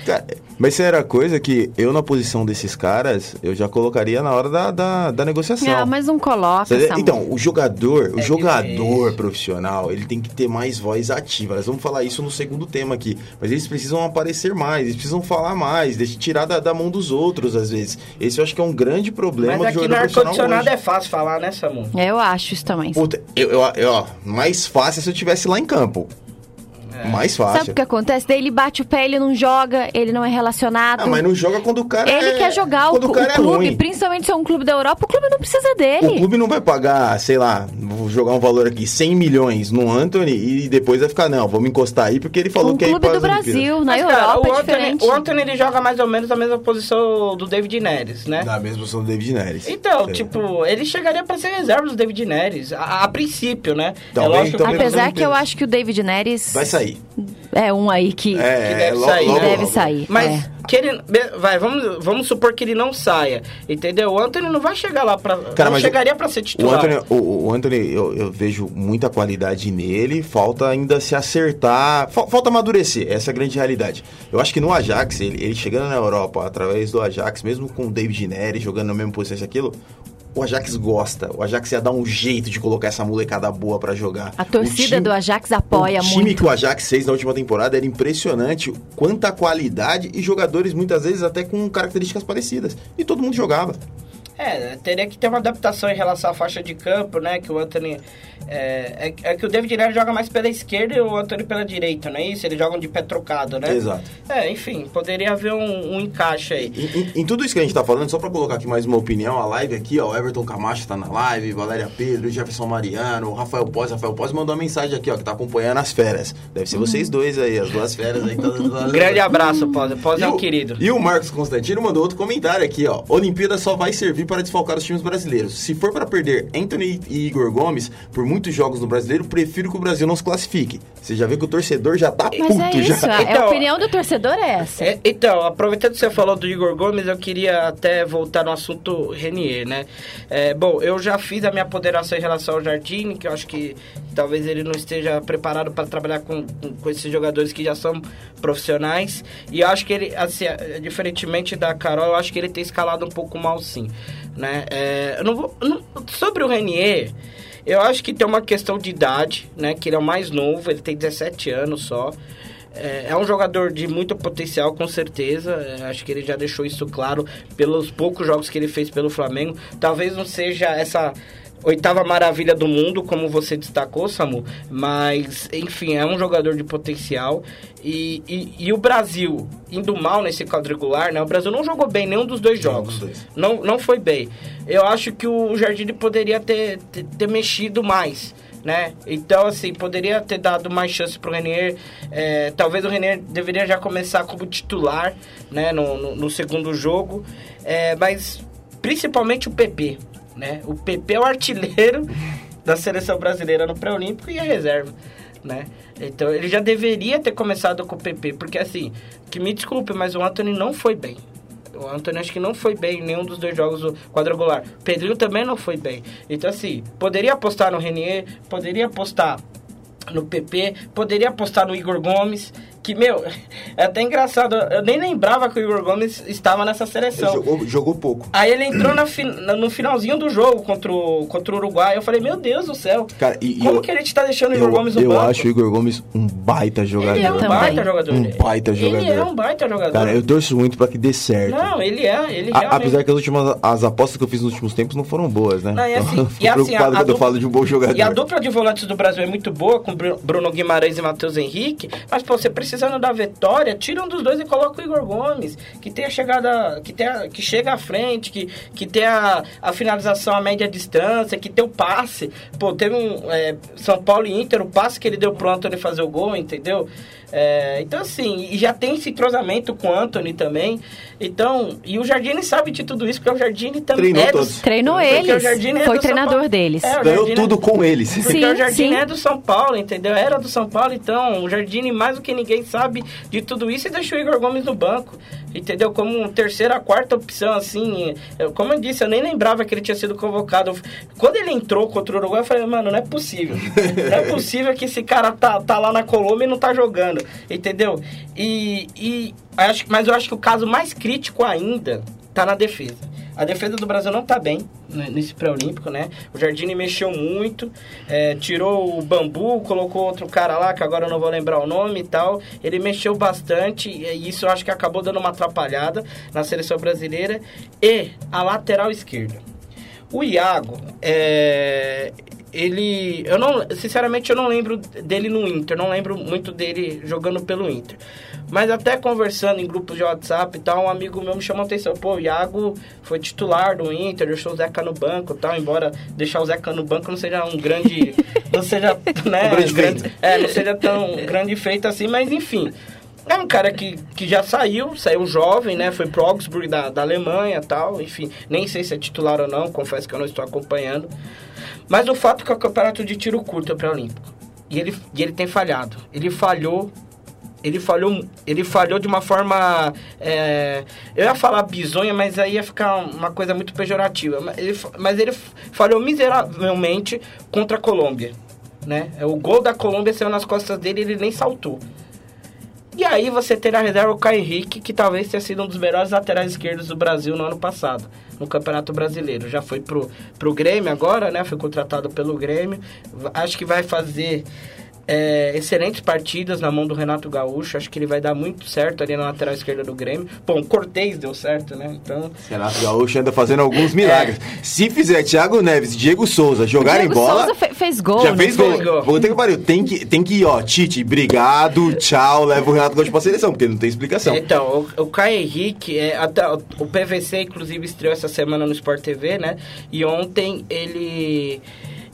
Mas isso era coisa que eu, na posição desses caras, eu já colocaria na hora da, da, da negociação. Ah, mas não coloca. Então, o jogador, o É jogador difícil. profissional, ele tem que ter mais voz ativa. Nós vamos falar isso no segundo tema aqui. Mas eles precisam aparecer mais, eles precisam falar mais, deixa tirar da, da mão dos outros, às vezes. Esse eu acho que é um grande problema Mas do aqui no jogador profissional ar-condicionado hoje. é fácil falar, né, Samu? Eu acho isso também. Puta, eu, eu, eu- ó, mais fácil é se eu estivesse lá em campo. Mais fácil. Sabe o que acontece? Daí ele bate o pé, ele não joga, ele não é relacionado. Ah, mas não joga quando o cara Ele é... quer jogar o, quando o, o cara é clube, ruim. principalmente se é um clube da Europa, o clube não precisa dele. O clube não vai pagar, sei lá, vou jogar um valor aqui, 100 milhões no Anthony e depois vai ficar, não, vamos encostar aí porque ele falou um que é clube do. Brasil, na Mas, Europa cara, o é Anthony, diferente. o Anthony ele joga mais ou menos a mesma posição do David Neres, né? Na mesma posição do David Neres. Então, É. tipo, ele chegaria pra ser reserva do David Neres, a, a princípio, né? Talvez, é lógico ele- Apesar que eu acho que o David Neres Vai sair. É um aí que, É, que deve logo- sair, logo, né? deve sair. Mas é. que ele. Vai, vamos, vamos supor que ele não saia. Entendeu? O Anthony não vai chegar lá pra. Cara, não chegaria pra ser O titular. Anthony, o, o Anthony eu, eu vejo muita qualidade nele, falta ainda se acertar, fal- falta amadurecer, essa é a grande realidade. Eu acho que no Ajax, ele, ele chegando na Europa, através do Ajax, mesmo com o David Neres jogando na mesma posição e aquilo, o Ajax gosta. O Ajax ia dar um jeito de colocar essa molecada boa pra jogar. A torcida time- do Ajax apoia o time muito. que o Ajax fez na última temporada era impressionante quanta qualidade e jogadores muitas vezes até com características parecidas. E todo mundo jogava. É, teria que ter uma adaptação em relação à faixa de campo, né? Que o Anthony. É, é, é que o David Neres joga mais pela esquerda e o Anthony pela direita, não é isso? Eles jogam de pé trocado, né? Exato. É, enfim, poderia haver um, um encaixe aí. Em, em- em tudo isso que a gente tá falando, só pra colocar aqui mais uma opinião, a live aqui, ó, o Everton Camacho tá na live, Valéria Pedro, Jefferson Mariano, o Rafael Pós, Rafael Pós mandou uma mensagem aqui, ó, que tá acompanhando as férias. Deve ser vocês dois aí, as duas férias aí. todas- todas- Grande abraço, Pós. Pós é um querido. E o Marcos Constantino mandou outro comentário aqui, ó. Olimpíada só vai servir vir para desfalcar os times brasileiros. Se for para perder Anthony e Igor Gomes por muitos jogos no brasileiro, prefiro que o Brasil não se classifique. Você já vê que o torcedor já tá Mas puto é isso, já. a, Então, a opinião do torcedor é essa. É, então, aproveitando que você falou do Igor Gomes, eu queria até voltar no assunto Renier, né? É, bom, eu já fiz a minha ponderação em relação ao Jardine, que eu acho que talvez ele não esteja preparado para trabalhar com, com, com esses jogadores que já são profissionais. E eu acho que ele, assim, é, diferentemente da Carol, eu acho que ele tem escalado um pouco mal, sim. Né? É, eu não vou, não- sobre o Renier, eu acho que tem uma questão de idade, né? Que ele é o mais novo, ele tem 17 anos só. É, é um jogador de muito potencial, com certeza. É, acho que ele já deixou isso claro pelos poucos jogos que ele fez pelo Flamengo. Talvez não seja essa oitava maravilha do mundo, como você destacou, Samu. Mas, enfim, é um jogador de potencial. E, e, e o Brasil, indo mal nesse quadrangular, né? O Brasil não jogou bem nenhum dos dois jogos. Não, não foi bem. Eu acho que o Jardim poderia ter, ter, ter mexido mais. Né? Então, assim, poderia ter dado mais chance pro Renier. É, talvez o Renier deveria já começar como titular né? no, no, no segundo jogo. É, mas principalmente o PP. Né? O PP é o artilheiro da seleção brasileira no pré-olímpico e a reserva. Né? Então ele já deveria ter começado com o PP, porque assim, que me desculpe, mas o Anthony não foi bem. O Antônio acho que não foi bem em nenhum dos dois jogos do quadrangular. Pedrinho também não foi bem. Então, assim, poderia apostar no Renier, poderia apostar no PP, poderia apostar no Igor Gomes, que, meu, é até engraçado. Eu nem lembrava que o Igor Gomes estava nessa Ele seleção. jogou, jogou pouco. Aí ele entrou na no finalzinho do jogo contra o, contra o Uruguai. Eu falei, meu Deus do céu. Cara, e, Como eu, que a gente tá deixando o Igor eu, Gomes no eu banco? acho o Igor Gomes um baita jogador. Ele é um Também. baita jogador. Um baita Ele jogador. é um baita jogador. Cara, eu torço muito pra que dê certo. Não, ele é. Ele A- realmente... apesar que as últimas as apostas que eu fiz nos últimos tempos não foram boas, né? Não, e assim, eu e fico assim, preocupado a- a quando eu dupla- falo de um bom jogador. E a dupla de volantes do Brasil é muito boa, com Bru- Bruno Guimarães e Matheus Henrique. Mas, pô, você precisando da vitória, tira um dos dois e coloca o Igor Gomes, que tem a chegada, que, tem a- que chega à frente, que, que tem a, a finalização a média distância, que tem o passe. Pô, teve um é, São Paulo e Inter, o passe que ele deu pro Antony fazer o gol, entendeu? É, então, assim, e já tem esse entrosamento com o Anthony também. Então, e o Jardine sabe de tudo isso, porque o Jardine também Treinou é do- todos. Treinou eles. É Foi treinador Paulo. deles. É, o Ganhou Jardine- tudo com eles. porque Sim, o Jardine sim. é do São Paulo, entendeu? Era do São Paulo, então o Jardine, mais do que ninguém, sabe de tudo isso e deixou o Igor Gomes no banco, entendeu? Como terceira, quarta opção, assim. Eu- como eu disse, eu nem lembrava que ele tinha sido convocado. Quando ele entrou contra o Uruguai, eu falei, mano, não é possível. Não é possível que esse cara tá, tá lá na Colômbia e não tá jogando, entendeu? E, e acho, mas eu acho que o caso mais crítico ainda tá na defesa. A defesa do Brasil não tá bem nesse pré-olímpico, né? O Jardine mexeu muito, é, tirou o bambu, colocou outro cara lá, que agora eu não vou lembrar o nome e tal. Ele mexeu bastante e isso eu acho que acabou dando uma atrapalhada na seleção brasileira. E a lateral esquerda. O Iago, é, ele. Eu não. Sinceramente, eu não lembro dele no Inter. Não lembro muito dele jogando pelo Inter. Mas até conversando em grupos de WhatsApp e tal, um amigo meu me chamou a atenção. Pô, o Iago foi titular do Inter, deixou o Zeca no banco e tal. Embora deixar o Zeca no banco não seja um grande. não seja. Né, Um grande feito. É, não seja tão grande feito assim, mas enfim. É um cara que, que já saiu, saiu jovem, né? Foi pro Augsburg da, da Alemanha tal. Enfim, nem sei se é titular ou não, confesso que eu não estou acompanhando. Mas o fato é que é o campeonato de tiro curto é pré-olímpico. E ele, e ele tem falhado. Ele falhou. Ele falhou, ele falhou de uma forma. é, eu ia falar bizonha, mas aí ia ficar uma coisa muito pejorativa. Mas ele, mas ele falhou miseravelmente contra a Colômbia. Né? O gol da Colômbia saiu nas costas dele ele nem saltou. E aí você tem na reserva o Caio Henrique, que talvez tenha sido um dos melhores laterais esquerdos do Brasil no ano passado, no Campeonato Brasileiro. Já foi pro, pro Grêmio agora, né? Foi contratado pelo Grêmio. Acho que vai fazer é, excelentes partidas na mão do Renato Gaúcho. Acho que ele vai dar muito certo ali na lateral esquerda do Grêmio. Bom, o Cortez deu certo, né? Então. Renato Gaúcho anda fazendo alguns milagres. Se fizer Thiago Neves e Diego Souza jogarem Diego bola. Souza fe- fez gol. já não fez foi? gol. Puta que pariu. Tem que, tem que ir, ó. Tite, obrigado, tchau. Leva o Renato Gaúcho pra seleção, porque não tem explicação. Então, o, o Caio Henrique, é, até, o, o PVC inclusive estreou essa semana no Sport TV, né? E ontem ele.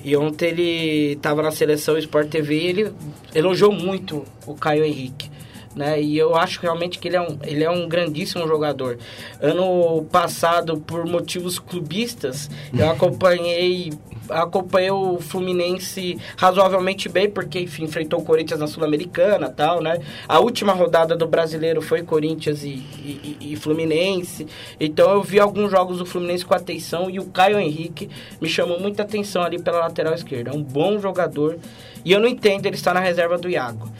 E ontem ele tava na seleção Sport TV e ele elogiou muito o Caio Henrique. Né? E eu acho realmente que ele é um, ele é um grandíssimo jogador. Ano passado, por motivos clubistas, eu acompanhei acompanhei o Fluminense razoavelmente bem, porque, enfim, enfrentou o Corinthians na Sul-Americana tal, né? A última rodada do brasileiro foi Corinthians e, e, e, Fluminense. Então eu vi alguns jogos do Fluminense com atenção e o Caio Henrique me chamou muita atenção ali pela lateral esquerda. É um bom jogador. E eu não entendo ele estar na reserva do Iago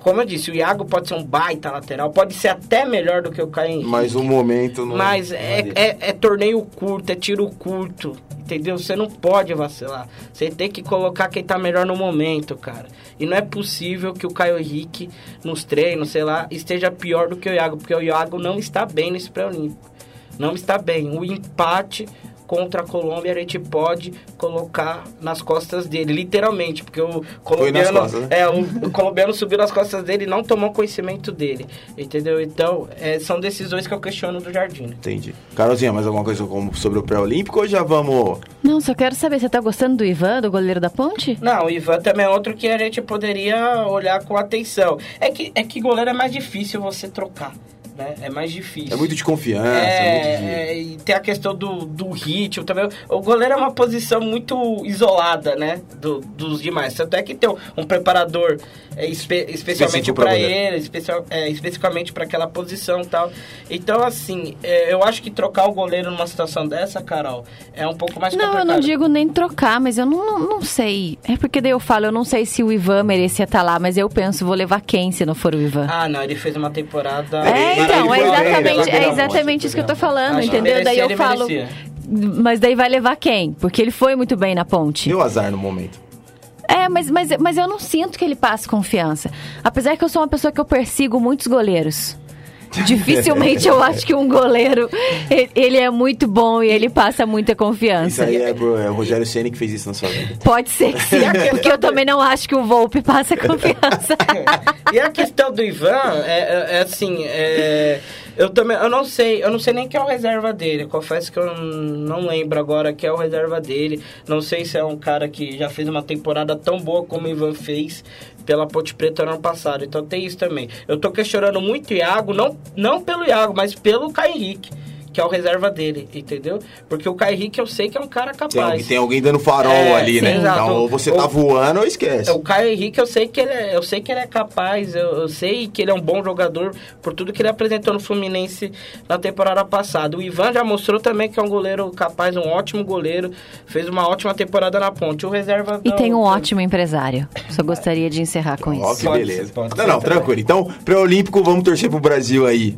como eu disse, o Iago pode ser um baita lateral, pode ser até melhor do que o Caio Henrique. Mas o momento não. Mas é, é, é, torneio curto, é tiro curto, entendeu? Você não pode vacilar. Você tem que colocar quem tá melhor no momento, cara. E não é possível que o Caio Henrique, nos treinos, sei lá, esteja pior do que o Iago, porque o Iago não está bem nesse pré-olímpico. Não está bem. O empate contra a Colômbia a gente pode colocar nas costas dele, literalmente, porque o colombiano, costas, né? é, o, o, colombiano subiu nas costas dele e não tomou conhecimento dele, entendeu? Então, é, são decisões que eu questiono do Jardim. Entendi. Carolzinha, mais alguma coisa sobre o pré-olímpico ou já vamos... Não, só quero saber, você tá gostando do Ivan, do goleiro da Ponte? Não, o Ivan também é outro que a gente poderia olhar com atenção. É que, é que goleiro é mais difícil você trocar né? É mais difícil. É muito de confiança. É, muito de... É, e tem a questão do, do ritmo também. O goleiro é uma posição muito isolada, né? Do, dos demais. Tanto é que tem um preparador é, espe especialmente para ele, especial, é, especificamente para aquela posição e tal. Então, assim, é, eu acho que trocar o goleiro numa situação dessa, Carol, é um pouco mais não, complicado. Não, eu não digo nem trocar, mas eu não, não, não, sei. É porque daí eu falo, eu não sei se o Ivan merecia estar tá lá, mas eu penso, vou levar quem se não for o Ivan? Ah, não, ele fez uma temporada... É, então, é exatamente, é exatamente isso que eu tô falando, entendeu? Daí eu falo... Mas daí vai levar quem? Porque ele foi muito bem na ponte. Deu azar no momento. É, mas, mas, mas eu não sinto que ele passe confiança. Apesar que eu sou uma pessoa que eu persigo muitos goleiros. Dificilmente eu acho que um goleiro ele é muito bom e ele passa muita confiança. Isso aí é, bro, é o Rogério Ceni que fez isso na sua vida. Pode ser que sim, porque eu também não acho que o Volpe passa confiança. e a questão do Ivan é, é, é assim, é, eu também, eu não sei, eu não sei nem que é o reserva dele. Confesso que eu não lembro agora que é o reserva dele. Não sei se é um cara que já fez uma temporada tão boa como o Ivan fez pela Ponte Preta no ano passado. Então tem isso também. Eu tô questionando muito o Iago, não, não pelo Iago, mas pelo Caio Henrique que é o reserva dele, entendeu? Porque o Kai Henrique eu sei que é um cara capaz. Tem, tem alguém dando farol é, ali, sim, né? Exato. Então ou você tá voando ou esquece. O Kai Henrique eu sei que ele é, eu sei que ele é capaz, eu, eu, sei que ele é um bom jogador por tudo que ele apresentou no Fluminense na temporada passada. O Ivan já mostrou também que é um goleiro capaz, um ótimo goleiro, fez uma ótima temporada na ponte. O reserva E tem um ótimo empresário. Só gostaria de encerrar com oh, isso. Que beleza. Pode, pode não, não, tranquilo. Então, pré-olímpico, vamos torcer pro Brasil aí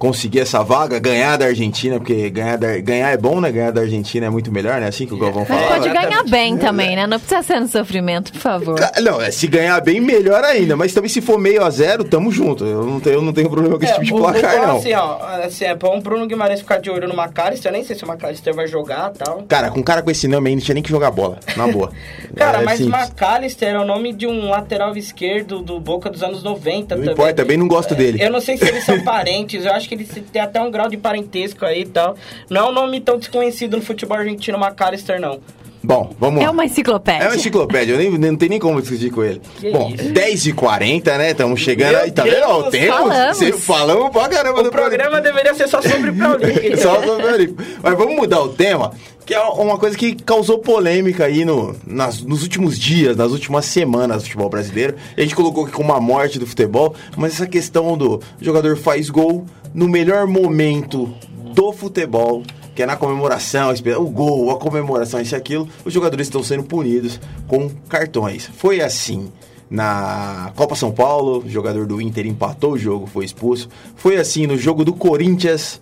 conseguir essa vaga, ganhar da Argentina, porque ganhar, da, ganhar é bom, né? Ganhar da Argentina é muito melhor, né? Assim que o Galvão fala. Mas pode ganhar bem também, né? Não precisa ser no sofrimento, por favor. Não, é, se ganhar bem, melhor ainda. Mas também se for meio a zero, tamo junto. Eu não tenho, eu não tenho problema com esse é, tipo de placar, o, não. Assim, ó, assim, é bom o Bruno Guimarães ficar de olho no Macalister. Eu nem sei se o Macalister vai jogar e tal. Cara, com um cara com esse nome aí, não tinha nem que jogar bola. Na boa. cara, é, mas simples. Macalister é o nome de um lateral esquerdo do Boca dos anos 90 não também. Não importa, também não gosto dele. Eu não sei se eles são parentes. Eu acho que eles têm até um grau de parentesco aí e tal. Não é um nome tão desconhecido no futebol argentino, McAllister, não. Bom, vamos lá. É uma enciclopédia. É uma enciclopédia, eu nem, não tenho nem como discutir com ele. Que Bom, 10h40, né? Estamos chegando Meu aí, tá vendo? O tempo. Falamos. falamos pra caramba o do programa. deveria ser só sobre o pré só sobre o Mas vamos mudar o tema, que é uma coisa que causou polêmica aí no, nas, nos últimos dias, nas últimas semanas do futebol brasileiro. A gente colocou aqui como a morte do futebol, mas essa questão do jogador faz gol no melhor momento do futebol, que é na comemoração, o gol, a comemoração, isso e aquilo, os jogadores estão sendo punidos com cartões. Foi assim na Copa São Paulo, o jogador do Inter empatou o jogo, foi expulso. Foi assim no jogo do Corinthians.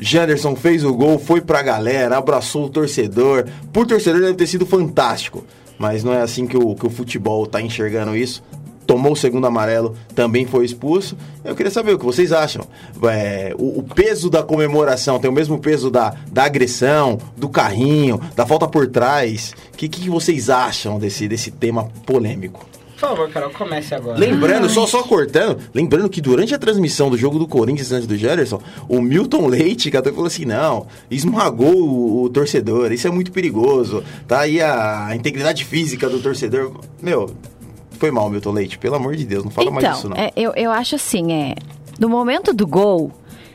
Janderson fez o gol, foi pra galera, abraçou o torcedor. Por torcedor deve ter sido fantástico. Mas não é assim que o, que o futebol tá enxergando isso tomou o segundo amarelo, também foi expulso. Eu queria saber o que vocês acham. É, o, o, peso da comemoração tem o mesmo peso da, da agressão, do carrinho, da falta por trás. O que, que vocês acham desse, desse tema polêmico? Por favor, Carol, comece agora. Lembrando, só, só cortando, lembrando que durante a transmissão do jogo do Corinthians antes do Gerson, o Milton Leite até falou assim: não, esmagou o, o, torcedor, isso é muito perigoso, tá aí a, a integridade física do torcedor. Meu, Foi mal, Milton Leite. Pelo amor de Deus, não fala então, mais disso, não. é, eu, eu acho assim, é. No momento do gol,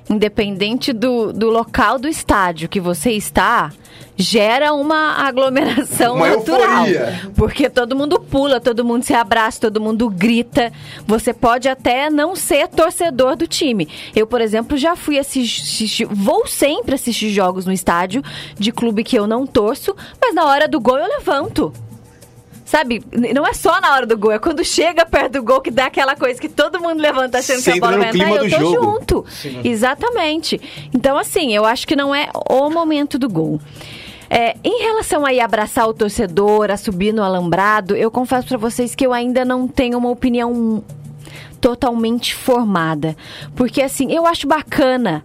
independente do, do local do estádio que você está, gera uma aglomeração Uma natural. euforia. Porque todo mundo pula, todo mundo se abraça, todo mundo grita. Você pode até não ser torcedor do time. Eu, por exemplo, já fui assistir, vou sempre assistir jogos no estádio de clube que eu não torço, mas na hora do gol eu levanto. Sabe, não é só na hora do gol, é quando chega perto do gol que dá aquela coisa que todo mundo levanta achando Você que a bola vai entrar e eu tô jogo. junto. Exatamente. Então, assim, eu acho que não é o momento do gol. É, em relação aí a abraçar o torcedor, a subir no alambrado, eu confesso pra vocês que eu ainda não tenho uma opinião totalmente formada. Porque, assim, eu acho bacana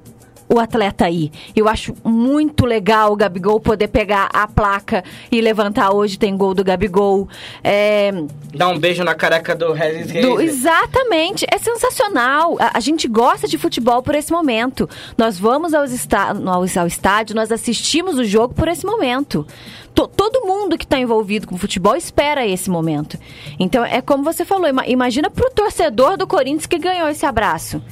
o atleta aí. Eu acho muito legal o Gabigol poder pegar a placa e levantar hoje tem gol do Gabigol. É, Dá um beijo na careca do Regis do- exatamente, é sensacional. A, a gente gosta de futebol por esse momento. Nós vamos aos esta- ao, ao estádio, nós assistimos o jogo por esse momento. To- todo mundo que está envolvido com futebol espera esse momento. Então é como você falou, ima- imagina pro torcedor do Corinthians que ganhou esse abraço.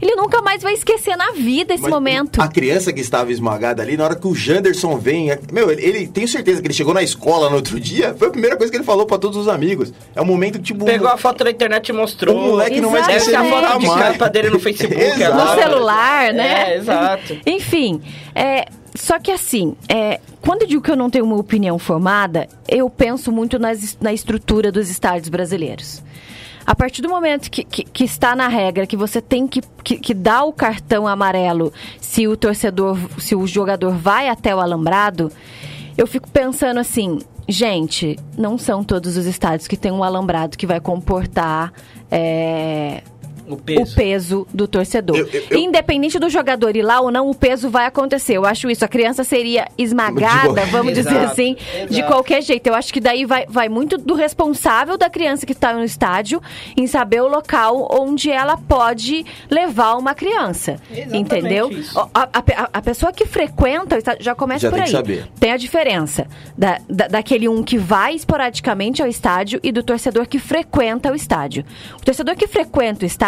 Ele nunca mais vai esquecer na vida esse Mas momento. A criança que estava esmagada ali, na hora que o Janderson vem. é- Meu, ele, ele tenho certeza que ele chegou na escola no outro dia. Foi a primeira coisa que ele falou pra todos os amigos. É um momento que, tipo. Pegou a foto da internet e mostrou. O moleque não vai Exatamente. esquecer Deve ser a foto de capa dele no Facebook. é Exato. no celular, né? É, exato. Enfim, é, só que assim, é, quando eu digo que eu não tenho uma opinião formada, eu penso muito nas- na estrutura dos estádios brasileiros. A partir do momento que, que- que está na regra que você tem que, que, que dar o cartão amarelo se o torcedor, se o jogador vai até o alambrado, eu fico pensando assim, gente, não são todos os estádios que tem um alambrado que vai comportar é, O peso. o peso do torcedor. Eu- eu- eu- Independente do jogador ir lá ou não, o peso vai acontecer. Eu acho isso. A criança seria esmagada, De vamos dizer Exato, assim, de exato. qualquer jeito. Eu acho que daí vai, vai muito do responsável da criança que está no estádio em saber o local onde ela pode levar uma criança. Exatamente entendeu? isso. A, a- a- a pessoa que frequenta o estádio já começa Já por tem aí. que saber. Tem a diferença da, da- daquele um que vai esporadicamente ao estádio e do torcedor que frequenta o estádio. O torcedor que frequenta o estádio,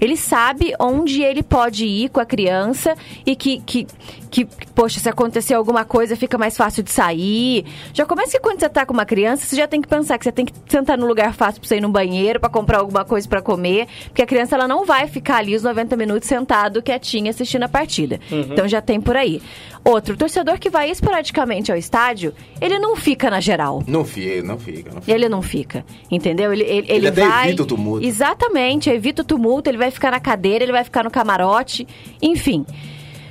ele sabe onde ele pode ir com a criança e que, que, que poxa, se acontecer alguma coisa, fica mais fácil de sair. Já começa que quando você tá com uma criança, você já tem que pensar que você tem que sentar num lugar fácil pra você ir no banheiro, pra comprar alguma coisa pra comer, porque a criança ela não vai ficar ali os 90 minutos sentado quietinha assistindo a partida. Então já tem por aí. Outro, o torcedor que vai esporadicamente ao estádio, ele não fica na geral. Não fica, não fica. Não fica. Ele não fica, entendeu? Ele, ele, ele até vai... evita o tumulto. Exatamente, evita o tumulto, ele vai ficar na cadeira, ele vai ficar no camarote, enfim.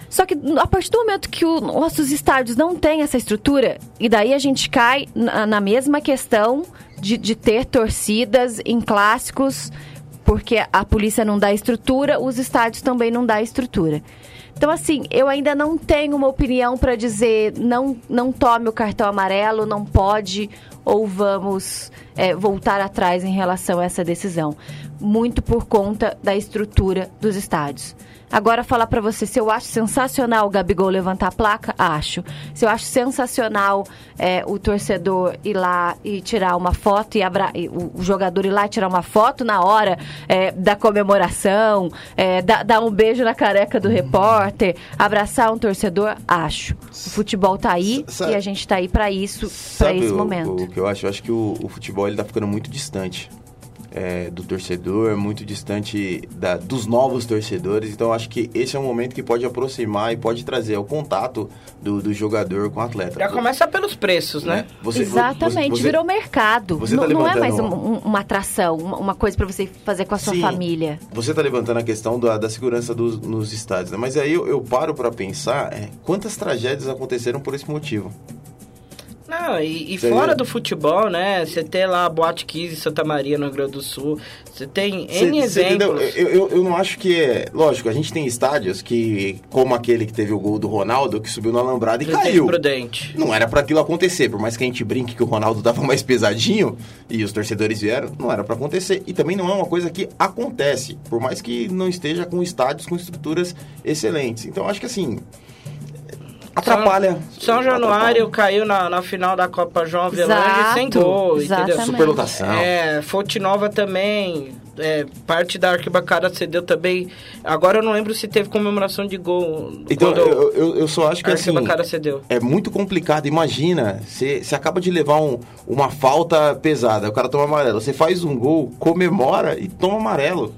Só que a partir do momento que os nossos estádios não têm essa estrutura, e daí a gente cai na, na mesma questão de, de ter torcidas em clássicos, porque a polícia não dá estrutura, os estádios também não dá estrutura. Então, assim, eu ainda não tenho uma opinião para dizer não, não tome o cartão amarelo, não pode, ou vamos é, voltar atrás em relação a essa decisão. Muito por conta da estrutura dos estádios. Agora, falar para você se eu acho sensacional o Gabigol levantar a placa, acho. Se eu acho sensacional é, o torcedor ir lá e tirar uma foto, e, abra... o jogador ir lá e tirar uma foto na hora é, da comemoração, é, dar, dar um beijo na careca do repórter, abraçar um torcedor, acho. O futebol tá aí Sa- e a gente tá aí para isso, para Sabe esse o, momento. o que eu acho? Eu acho que o, o futebol ele tá ficando muito distante é, do torcedor, muito distante da- dos novos torcedores. Então acho que esse é um momento que pode aproximar e pode trazer o contato do, do jogador com o atleta. Já começa pelos preços, né? Você- Exatamente, você- você- virou mercado. tá não é mais um- um- uma atração, uma, uma coisa para você fazer com a sua Sim. família. Você está levantando a questão da, da segurança dos, nos estádios, né? mas aí eu, eu paro para pensar é, quantas tragédias aconteceram por esse motivo. Não, e, e fora do futebol, né? Você tem lá a Boate Kiss em Santa Maria, no Rio Grande do Sul. Você tem N cê exemplos. Eu, eu, eu não acho que é. Lógico, a gente tem estádios que, como aquele que teve o gol do Ronaldo, que subiu no alambrado e Presidente caiu. Prudente. Não era para aquilo acontecer, por mais que a gente brinque que o Ronaldo tava mais pesadinho e os torcedores vieram, não era para acontecer. E também não é uma coisa que acontece, por mais que não esteja com estádios com estruturas excelentes. Então acho que assim, atrapalha. São Januário caiu na, na final da Copa João Avelange sem gol, entendeu? Superlotação. É, Fonte Nova também, é, parte da arquibancada cedeu também. Agora eu não lembro se teve comemoração de gol. Então, quando eu, eu, eu só acho que a assim. cedeu. É muito complicado. Imagina, você você acaba de levar um- uma falta pesada, o cara toma amarelo. Você faz um gol, comemora e toma amarelo.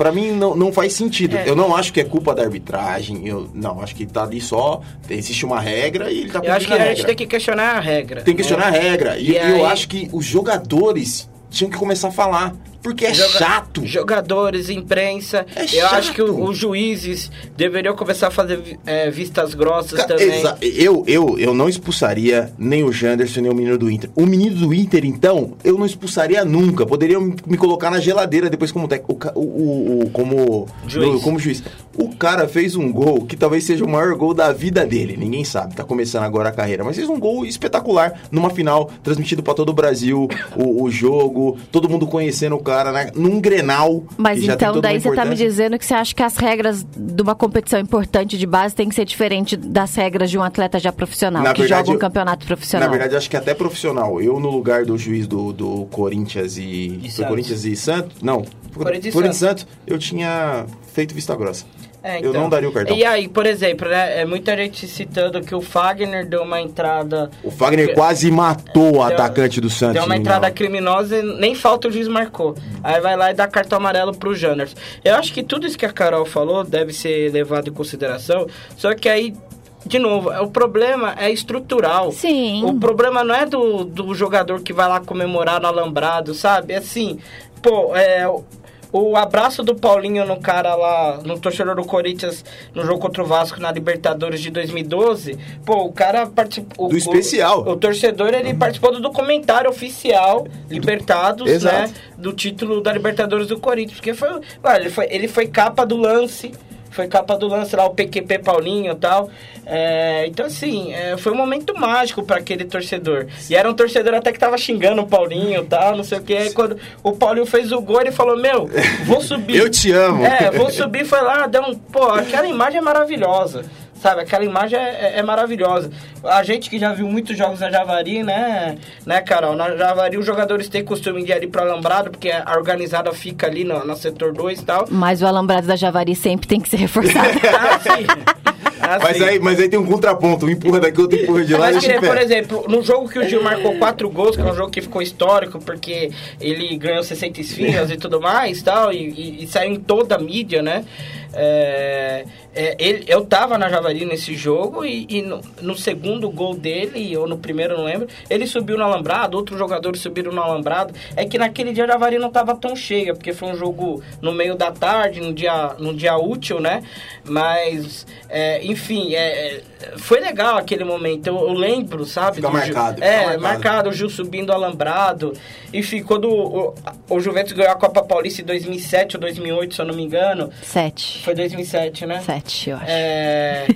Pra mim não, não faz sentido. É. Eu não acho que é culpa da arbitragem. Eu não acho que tá ali só. Existe uma regra e ele tá Eu acho que a a gente tem que questionar a regra. Tem que questionar a regra. E, E eu aí- acho que os jogadores tinham que começar a falar. Porque é Joga- chato. Jogadores, imprensa. É eu acho chato. que o- os juízes deveriam começar a fazer é, vistas grossas também. Eu, eu, eu não expulsaria nem o Janderson, nem o menino do Inter. O menino do Inter, então, eu não expulsaria nunca. Poderiam me colocar na geladeira depois como técnico, o o, o- como, Juiz. no- como juiz. O cara fez um gol que talvez seja o maior gol da vida dele. Ninguém sabe, tá começando agora a carreira. Mas fez um gol espetacular numa final, transmitido pra todo o Brasil, o, o jogo, todo mundo conhecendo o cara, né? num Grenal. Mas então daí você tá me dizendo que você acha que as regras de uma competição importante de base tem que ser diferente das regras de um atleta já profissional, Na que verdade, joga um campeonato profissional. Na verdade, acho que até profissional. Eu, no lugar do juiz do, do Corinthians e. E do. Corinthians e Santos. Não, Corinthians Corinthians, e Santos, eu tinha feito vista grossa. É, Eu não daria o cartão. E aí, por exemplo, né, é muita gente citando que o Fagner deu uma entrada. O Fagner quase matou o atacante do Santos. Deu uma entrada Mineirão. criminosa e nem falta o juiz marcou. Aí vai lá e dá cartão amarelo pro Janners. Eu acho que tudo isso que a Carol falou deve ser levado em consideração. Só que aí, de novo, o problema é estrutural. Sim. O problema não é do, do jogador que vai lá comemorar no alambrado, sabe? É assim, pô, é. O- abraço do Paulinho no cara lá, no torcedor do Corinthians, no jogo contra o Vasco na Libertadores de 2012, pô, o cara participou. Do especial. O, o torcedor, ele participou do documentário oficial, Libertados, né? Do título da Libertadores do Corinthians. Porque foi, olha, ele foi. Ele foi capa do lance. Foi capa do lance lá, o PQP Paulinho e tal. É, então, assim, é, foi um momento mágico para aquele torcedor. E era um torcedor até que tava xingando o Paulinho e tal, não sei o que. Aí quando o Paulinho fez o gol, ele falou: Meu, vou subir. Eu te amo. É, vou subir, foi lá, deu um. Pô, aquela imagem é maravilhosa. Sabe, aquela imagem é, é- é maravilhosa. A gente que já viu muitos jogos na Javari, né, né, Carol? Na Javari os jogadores têm costume de ir ali pro Alambrado, porque a organizada fica ali no, no setor 2 e tal. Mas o alambrado da Javari sempre tem que ser reforçado. Ah, sim. Ah, Mas aí, mas aí tem um contraponto. Um empurra daqui, outro empurra de lá. Mas que, por exemplo, no jogo que o Gil marcou quatro gols, que é um jogo que ficou histórico, porque ele ganhou 60 esfias e tudo mais tal, e, e, e saiu em toda a mídia, né? É, é, ele, eu tava na Javari nesse jogo e, e no, no segundo gol dele, ou no primeiro, não lembro, ele subiu no alambrado, outros jogadores subiram no alambrado. É que naquele dia a Javari não tava tão cheia, porque foi um jogo no meio da tarde, num dia, num dia útil, né? Mas, é, enfim, é, é, foi legal aquele momento. Eu, eu lembro, sabe? Fica Gil- marcado, fica é, marcado. marcado. o Gil subindo o alambrado. Enfim, quando o, o Juventus ganhou a Copa Paulista em 2007 ou 2008, se eu não me engano. Sete. Foi 2007, né? Sete, eu acho. É...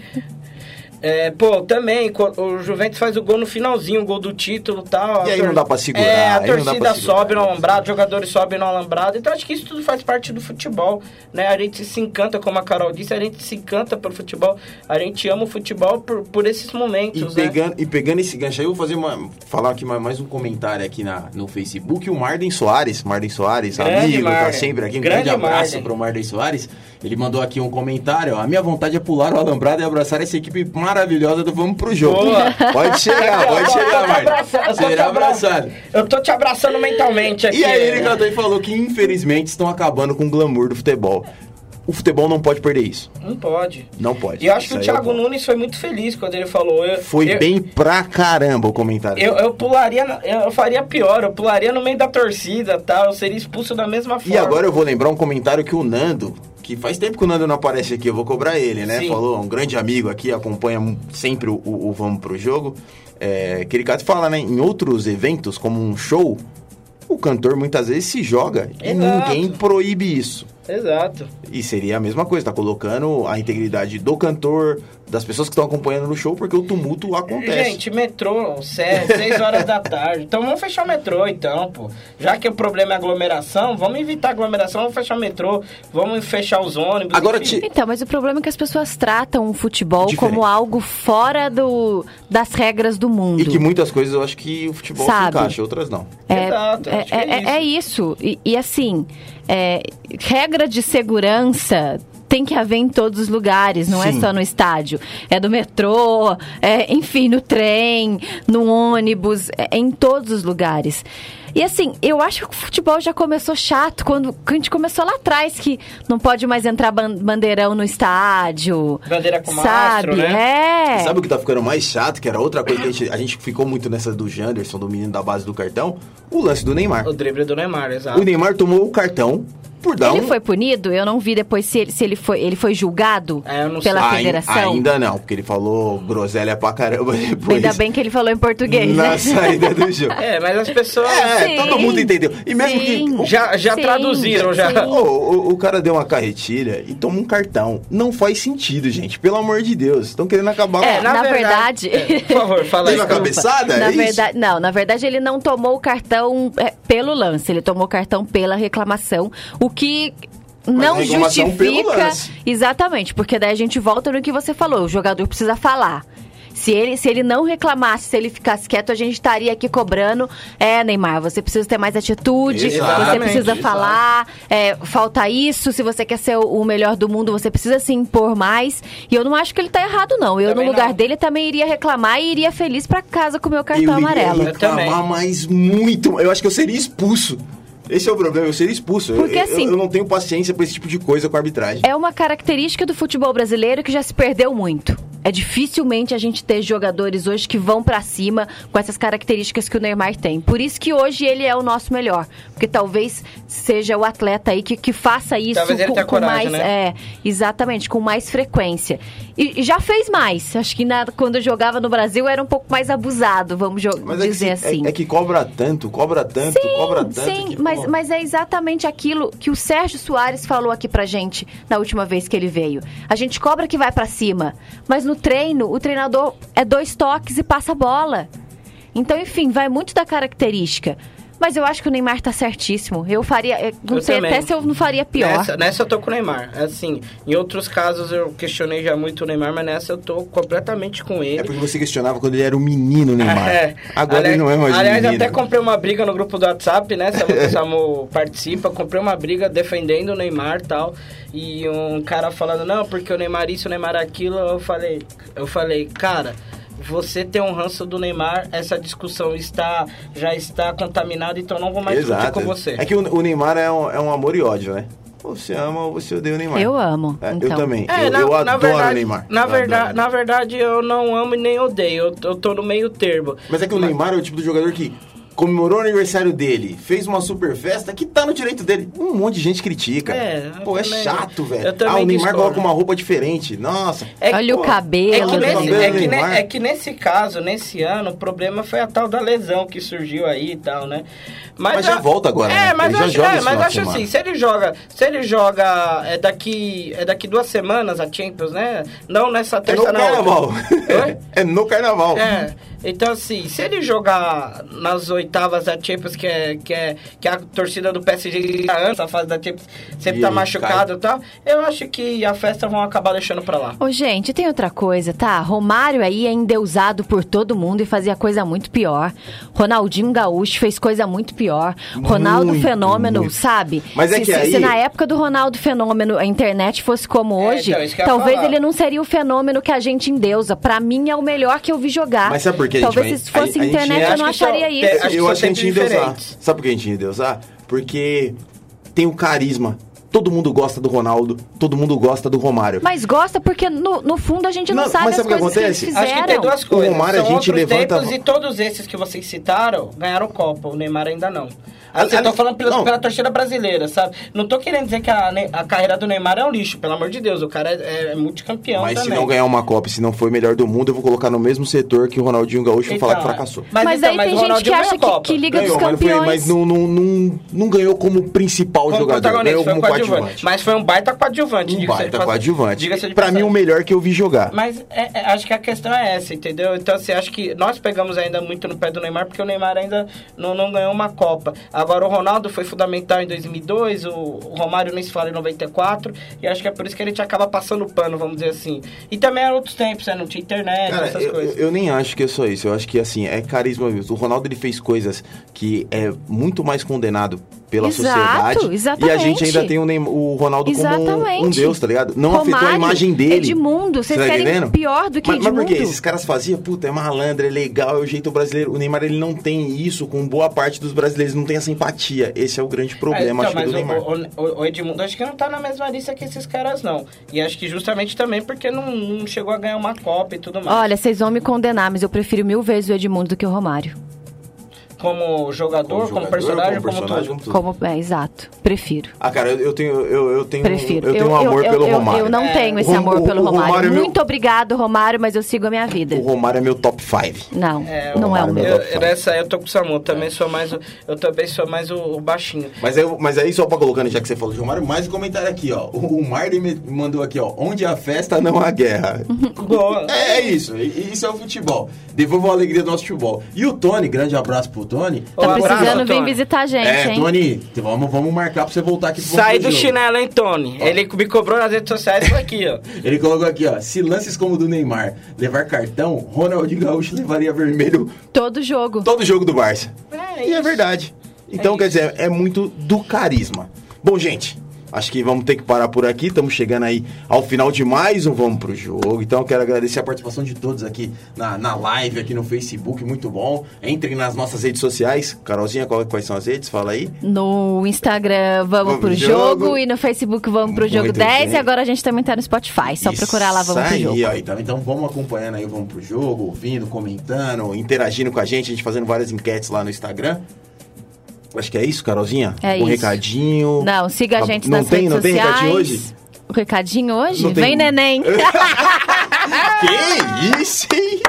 É, pô, também, o Juventus faz o gol no finalzinho, o gol do título e tal. E aí não dá pra segurar, É, a aí não dá torcida pra segurar. sobe no alambrado, os jogadores sobem no alambrado. Então acho que isso tudo faz parte do futebol, né? A gente se encanta, como a Carol disse, a gente se encanta pelo futebol. A gente ama o futebol por, por esses E momentos, né? pegando, e pegando esse gancho aí, eu vou fazer uma, falar aqui mais, mais um comentário aqui na, no Facebook. O Marden Soares, Marden Soares, Grande amigo, tá Marden. sempre aqui. Um Grande grande, abraço Marden. pro Marden Soares. Ele mandou aqui um comentário. ó, A minha vontade é pular o alambrado e abraçar essa equipe maravilhosa do Vamos Pro Jogo. Boa. Pode chegar, pode chegar, te Será abraçado. Eu tô te abraçando mentalmente aqui. E aí ele cantou e falou que infelizmente estão acabando com o glamour do futebol. O futebol não pode perder isso. Não pode. Não pode. E eu acho que o é Thiago bom. Nunes foi muito feliz quando ele falou. Eu, Foi eu- bem pra caramba o comentário. Eu, eu pularia, na- eu faria pior, eu pularia no meio da torcida tal, eu seria expulso da mesma forma. E agora eu vou lembrar um comentário que o Nando, que faz tempo que o Nando não aparece aqui, eu vou cobrar ele, né? Sim. Falou, um grande amigo aqui, acompanha sempre o, o- o Vamos Pro Jogo. É, que ele fala, né? Em outros eventos, como um show, o cantor muitas vezes se joga e Exato. ninguém proíbe isso. Exato. E seria a mesma coisa, tá colocando a integridade do cantor, das pessoas que estão acompanhando no show, porque o tumulto acontece. Gente, metrô, 6 horas da tarde. Então vamos fechar o metrô, então, pô. Já que o problema é aglomeração, vamos evitar aglomeração, vamos fechar o metrô, vamos fechar os ônibus. Agora, ti- Então, mas o problema é que as pessoas tratam o futebol Diferente. como algo fora do, das regras do mundo. E que muitas coisas eu acho que o futebol se Sabe. encaixa, outras não. É, Exato, é, acho que é é- é isso. E, e assim, é, regra de segurança tem que haver em todos os lugares, não é Sim. só no estádio. É do metrô, é, enfim, no trem, no ônibus, é em todos os lugares. E assim, eu acho que o futebol já começou chato quando, quando a gente começou lá atrás, que não pode mais entrar ban- bandeirão no estádio. Bandeira com sabe? mastro, né? É. Sabe o que tá ficando mais chato, que era outra coisa que a gente, a gente ficou muito nessa do Janderson, do menino da base do cartão? O lance do Neymar. O drible do Neymar, exato. O Neymar tomou o cartão por dar Ele um... foi punido? Eu não vi depois se ele, se ele foi. Ele foi julgado É, eu não pela sei. Federação. Ainda não, porque ele falou groselha pra caramba depois. Ainda bem que ele falou em português, Na né? saída do jogo. É, mas as pessoas É, Sim. todo mundo entendeu. E mesmo Sim. que... já, já Sim, traduziram, já. sim. Ô, o, o cara deu uma carretilha e toma um cartão. Não faz sentido, gente. Pelo amor de Deus. Estão querendo acabar É, com na, na verdade... verdade- É, por favor, fala aí. Teve a Desculpa. cabeçada? Na é verdade, não, na verdade ele não tomou o cartão é, pelo lance, ele tomou o cartão pela reclamação, o que não justifica exatamente, porque daí a gente volta no que você falou, o jogador precisa falar. Se ele, se ele não reclamasse, se ele ficasse quieto, a gente estaria aqui cobrando. É, Neymar, você precisa ter mais atitude, você Exatamente, precisa exato. falar, é, falta isso. Se você quer ser o, melhor do mundo, você precisa se impor mais. E eu não acho que ele tá errado, não. Eu, Também no lugar não. dele, também iria reclamar e iria feliz pra casa com o meu Eu cartão iria amarelo. reclamar, Eu também. mas muito. Eu acho que eu seria expulso. Esse é o problema, eu seria expulso. Eu- Porque, eu, assim- eu não tenho paciência pra esse tipo de coisa com a arbitragem. É uma característica do futebol brasileiro que já se perdeu muito. É dificilmente a gente ter jogadores hoje que vão pra cima com essas características que o Neymar tem. Por isso que hoje ele é o nosso melhor. Porque talvez seja o atleta aí que, que faça isso Talvez ele com, tenha com coragem, mais. né? É, exatamente, com mais frequência. E, já fez mais. Acho que na- quando eu jogava no Brasil era um pouco mais abusado, vamos Mas é que, dizer se- assim. é, é que cobra tanto, cobra tanto, cobra tanto. Sim, que, mas, mas é exatamente aquilo que o Sérgio Soares falou aqui pra gente na última vez que ele veio. A gente cobra que vai pra cima, mas no treino, o treinador é dois toques e passa a bola. Então, enfim, vai muito da característica. Mas eu acho que o Neymar tá certíssimo. Eu faria. eu Não Eu sei também. até se eu não faria pior. Nessa, nessa eu tô com o Neymar. Assim, em outros casos eu questionei já muito o Neymar, mas nessa eu tô completamente com ele. É porque você questionava quando ele era um menino, Neymar. É. Agora aliás, ele não é mais Aliás, menino. até comprei uma briga no grupo do WhatsApp, né? Samu, o Samu participa. Comprei uma briga defendendo o Neymar e tal. E um cara falando, não, porque o Neymar isso, o Neymar aquilo. Eu falei, eu falei, cara. Você tem um ranço do Neymar, essa discussão está já está contaminada, então não vou mais discutir com você. É que o, o Neymar é um, é um amor e ódio, né? Ou você ama ou você odeia o Neymar. Eu amo, É, então. Eu também. É, eu, na, eu na adoro verdade, o Neymar. Na Eu verdade, na verdade, eu não amo e nem odeio. Eu, eu tô no meio termo. Mas é que o Neymar é o tipo de jogador que comemorou o aniversário dele, fez uma super festa, que tá no direito dele. Um monte de gente critica. É, Pô, é também- chato, eu velho. também Ah, o Neymar discordo. coloca uma roupa diferente. Nossa. É que, Olha o pô, É cabelo. que, Olha o nesse, cabelo é, que ne- é que nesse caso, nesse ano, o problema foi a tal da lesão que surgiu aí e tal, né? Mas já volta agora, É, né? mas Ele acho, joga é, mas acho assim, se ele joga, se ele joga é daqui, é daqui duas semanas a Champions, né? Não nessa É terça no na carnaval. é no carnaval. É, então assim, se ele jogar nas oitavas da Champions, que é, que é, que é a torcida do PSG já antes, a fase da Champions, sempre E tá machucado e tal, eu acho que a festa vão acabar deixando pra lá. Ô, gente, tem outra coisa, tá? Romário aí é endeusado por todo mundo e fazia coisa muito pior. Ronaldinho Gaúcho fez coisa muito pior. Ronaldo Muito, Fenômeno, muito. sabe? Mas é se, que se- aí- se na época do Ronaldo Fenômeno a internet fosse como É, hoje, então, eu ia talvez ele não seria o fenômeno que a gente endeusa. Pra mim é o melhor que eu vi jogar. Mas sabe por quê, gente? Talvez Mas se fosse a- a gente- internet eu acho não só- acharia tem- isso. Acho que eu são acho que a gente ia tempos endeusar. Sabe por que a gente ia endeusar? Porque tem o carisma. Todo mundo gosta do Ronaldo, todo mundo gosta do Romário. Mas gosta porque no, no fundo a gente não, Não, sabe mas as sabe o que coisas que eles acontece? fizeram. Acho que tem duas coisas. Romário, a São gente outros levanta- tempos e todos esses que vocês citaram ganharam Copa. O Neymar ainda não. Assim, eu tô falando pela, pela torcida brasileira, sabe? Não tô querendo dizer que a, a carreira do Neymar é um lixo, pelo amor de Deus. O cara é, é multicampeão Mas se também. não ganhar uma Copa, e se não for melhor do mundo, eu vou colocar no mesmo setor que o Ronaldinho Gaúcho e vou falar que Então, fracassou. Mas, Mas, então, aí mas tem o gente que acha a que, que Liga Ganhou, dos mas, Campeões. mas não, não, não, não ganhou como principal Como jogador, ganhou foi como coadjuvante. coadjuvante. Mas foi um baita coadjuvante. Um baita coadjuvante. Diga-se de Pra mim, o melhor que eu vi jogar. Mas é- é, acho que a questão é essa, entendeu? Então, assim, acho que nós pegamos ainda muito no pé do Neymar, porque o Neymar ainda não, não ganhou uma Copa. Agora, o Ronaldo foi fundamental em 2002, o, o Romário nem se fala em 94, e acho que é por isso que a gente acaba passando pano, vamos dizer assim. E também eram outros tempos, né? não tinha internet, Cara, essas eu, coisas. eu nem acho que é só isso. Eu acho que, assim, é carisma mesmo. O Ronaldo, ele fez coisas que é muito mais condenado pela Exato, sociedade. E a exatamente. gente ainda tem o, Neym- o Ronaldo como um, um Exatamente. deus, tá ligado? Não afetou a Romário, imagem dele. Edmundo, vocês Você tá querem entendendo? pior do que mas, mas por quê? Edmundo? Esses caras faziam, puta, é malandro, é legal, é o jeito brasileiro. O Neymar, ele não tem isso com boa parte dos brasileiros, não tem essa empatia. Esse é o grande problema, Ah, acho que, mas do Neymar. o, o, o Edmundo acho que não tá na mesma lista que esses caras, não. E acho que justamente também porque não, não chegou a ganhar uma Copa e tudo mais. Olha, vocês vão me condenar, mas eu prefiro mil vezes o Edmundo do que o Romário. Como jogador, como, jogador, personagem, como como, personagem, tudo. como tudo. Como, é, exato. Prefiro. Ah, cara, eu, eu tenho, eu, eu tenho, Prefiro. eu tenho um amor eu, pelo eu, Romário. Eu não É, tenho esse amor o- pelo o Romário. Romário é meu- Muito obrigado, Romário, mas eu sigo a minha vida. O Romário é meu top 5. Não, É, não é o Romário meu. meu. Eu, nessa aí eu tô com o Samu, também sou mais o, eu também sou mais o, o baixinho. Mas, aí, mas aí, só pra colocando, já que você falou de Romário, mais um comentário aqui, ó. O, o Marley me mandou aqui, ó. Onde há festa, não há guerra. É, é isso. Isso é o futebol. Devolva a alegria do nosso futebol. E o Tony, grande abraço pro Tony. Um Tá abraço, precisando vir Tony. visitar a gente, é, hein? Tony, vamos, vamos marcar pra você voltar aqui pro Sai do Jogo. chinelo, hein, Tony? Ele me cobrou nas redes sociais isso aqui, ó. Ele colocou aqui, ó. Se lances como o do Neymar levar cartão, Ronaldinho Gaúcho levaria vermelho Todo jogo. todo jogo do Barça. É E é verdade. Então, É quer dizer, é muito do carisma. Bom, gente, acho que vamos ter que parar por aqui. Estamos chegando aí ao final de mais um Vamos Pro Jogo. Então, eu quero agradecer a participação de todos aqui na, na live, aqui no Facebook. Muito bom. Entrem nas nossas redes sociais. Carolzinha, qual- quais são as redes? Fala aí. No Instagram, vamos, Vamos pro pro jogo. jogo. E no Facebook, vamos pro jogo Muito 10. bem. E agora a gente também tá no Spotify. Só procurar lá, vamos pro Isso jogo. aí, ó. Então, então vamos acompanhando aí, vamos pro jogo, ouvindo, comentando, interagindo com a gente, a gente fazendo várias enquetes lá no Instagram. Acho que é isso, Carolzinha? É um isso. recadinho. Não, siga a Tá- gente não nas tem, redes não tem sociais. recadinho hoje? O recadinho hoje? Não tem- Vem, neném. Que isso, hein?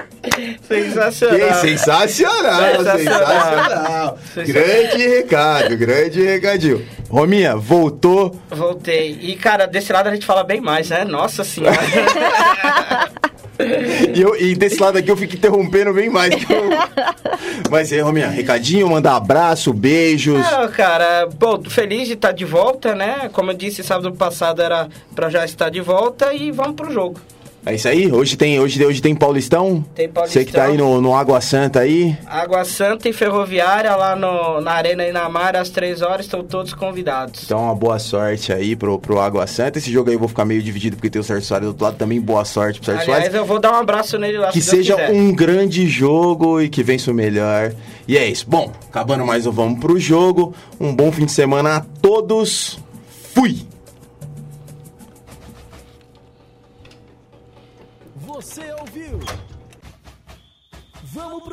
Sensacional. Que sensacional, Sensacional. sensacional. Sensacional. Grande recado, grande recadinho. Rominha, voltou. Voltei. E, cara, desse lado a gente fala bem mais, né? Nossa senhora. E, eu- e desse lado aqui eu fico interrompendo bem mais. eu- Mas aí, Rominha, recadinho, mandar abraço, beijos. Não, cara, bom, feliz de estar de volta, né? Como eu disse, sábado passado era pra já estar de volta e vamos pro jogo. É isso aí? Hoje tem, hoje, hoje tem Paulistão? Tem Paulistão. Você que tá aí no, no Água Santa aí. Água Santa e Ferroviária lá no, na Arena Inamar às três horas, estão todos convidados. Então, uma boa sorte aí pro, pro Água Santa. Esse jogo aí eu vou ficar meio dividido porque tem o Sérgio Soares do outro lado também. Boa sorte pro Sérgio Aliás, Soares. eu vou dar um abraço nele lá Que se seja quiser. um grande jogo e que vença o melhor. E é isso. Bom, acabando mais um Vamos pro Jogo. Um bom fim de semana a todos. Fui!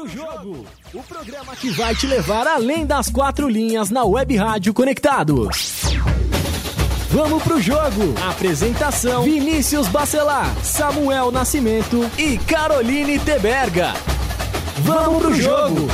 Pro jogo! O programa que vai te levar além das quatro linhas na Web Rádio Conectados. Vamos pro jogo! Apresentação: Vinícius Bacelar, Samuel Nascimento e Caroline Teberga. Vamos pro jogo!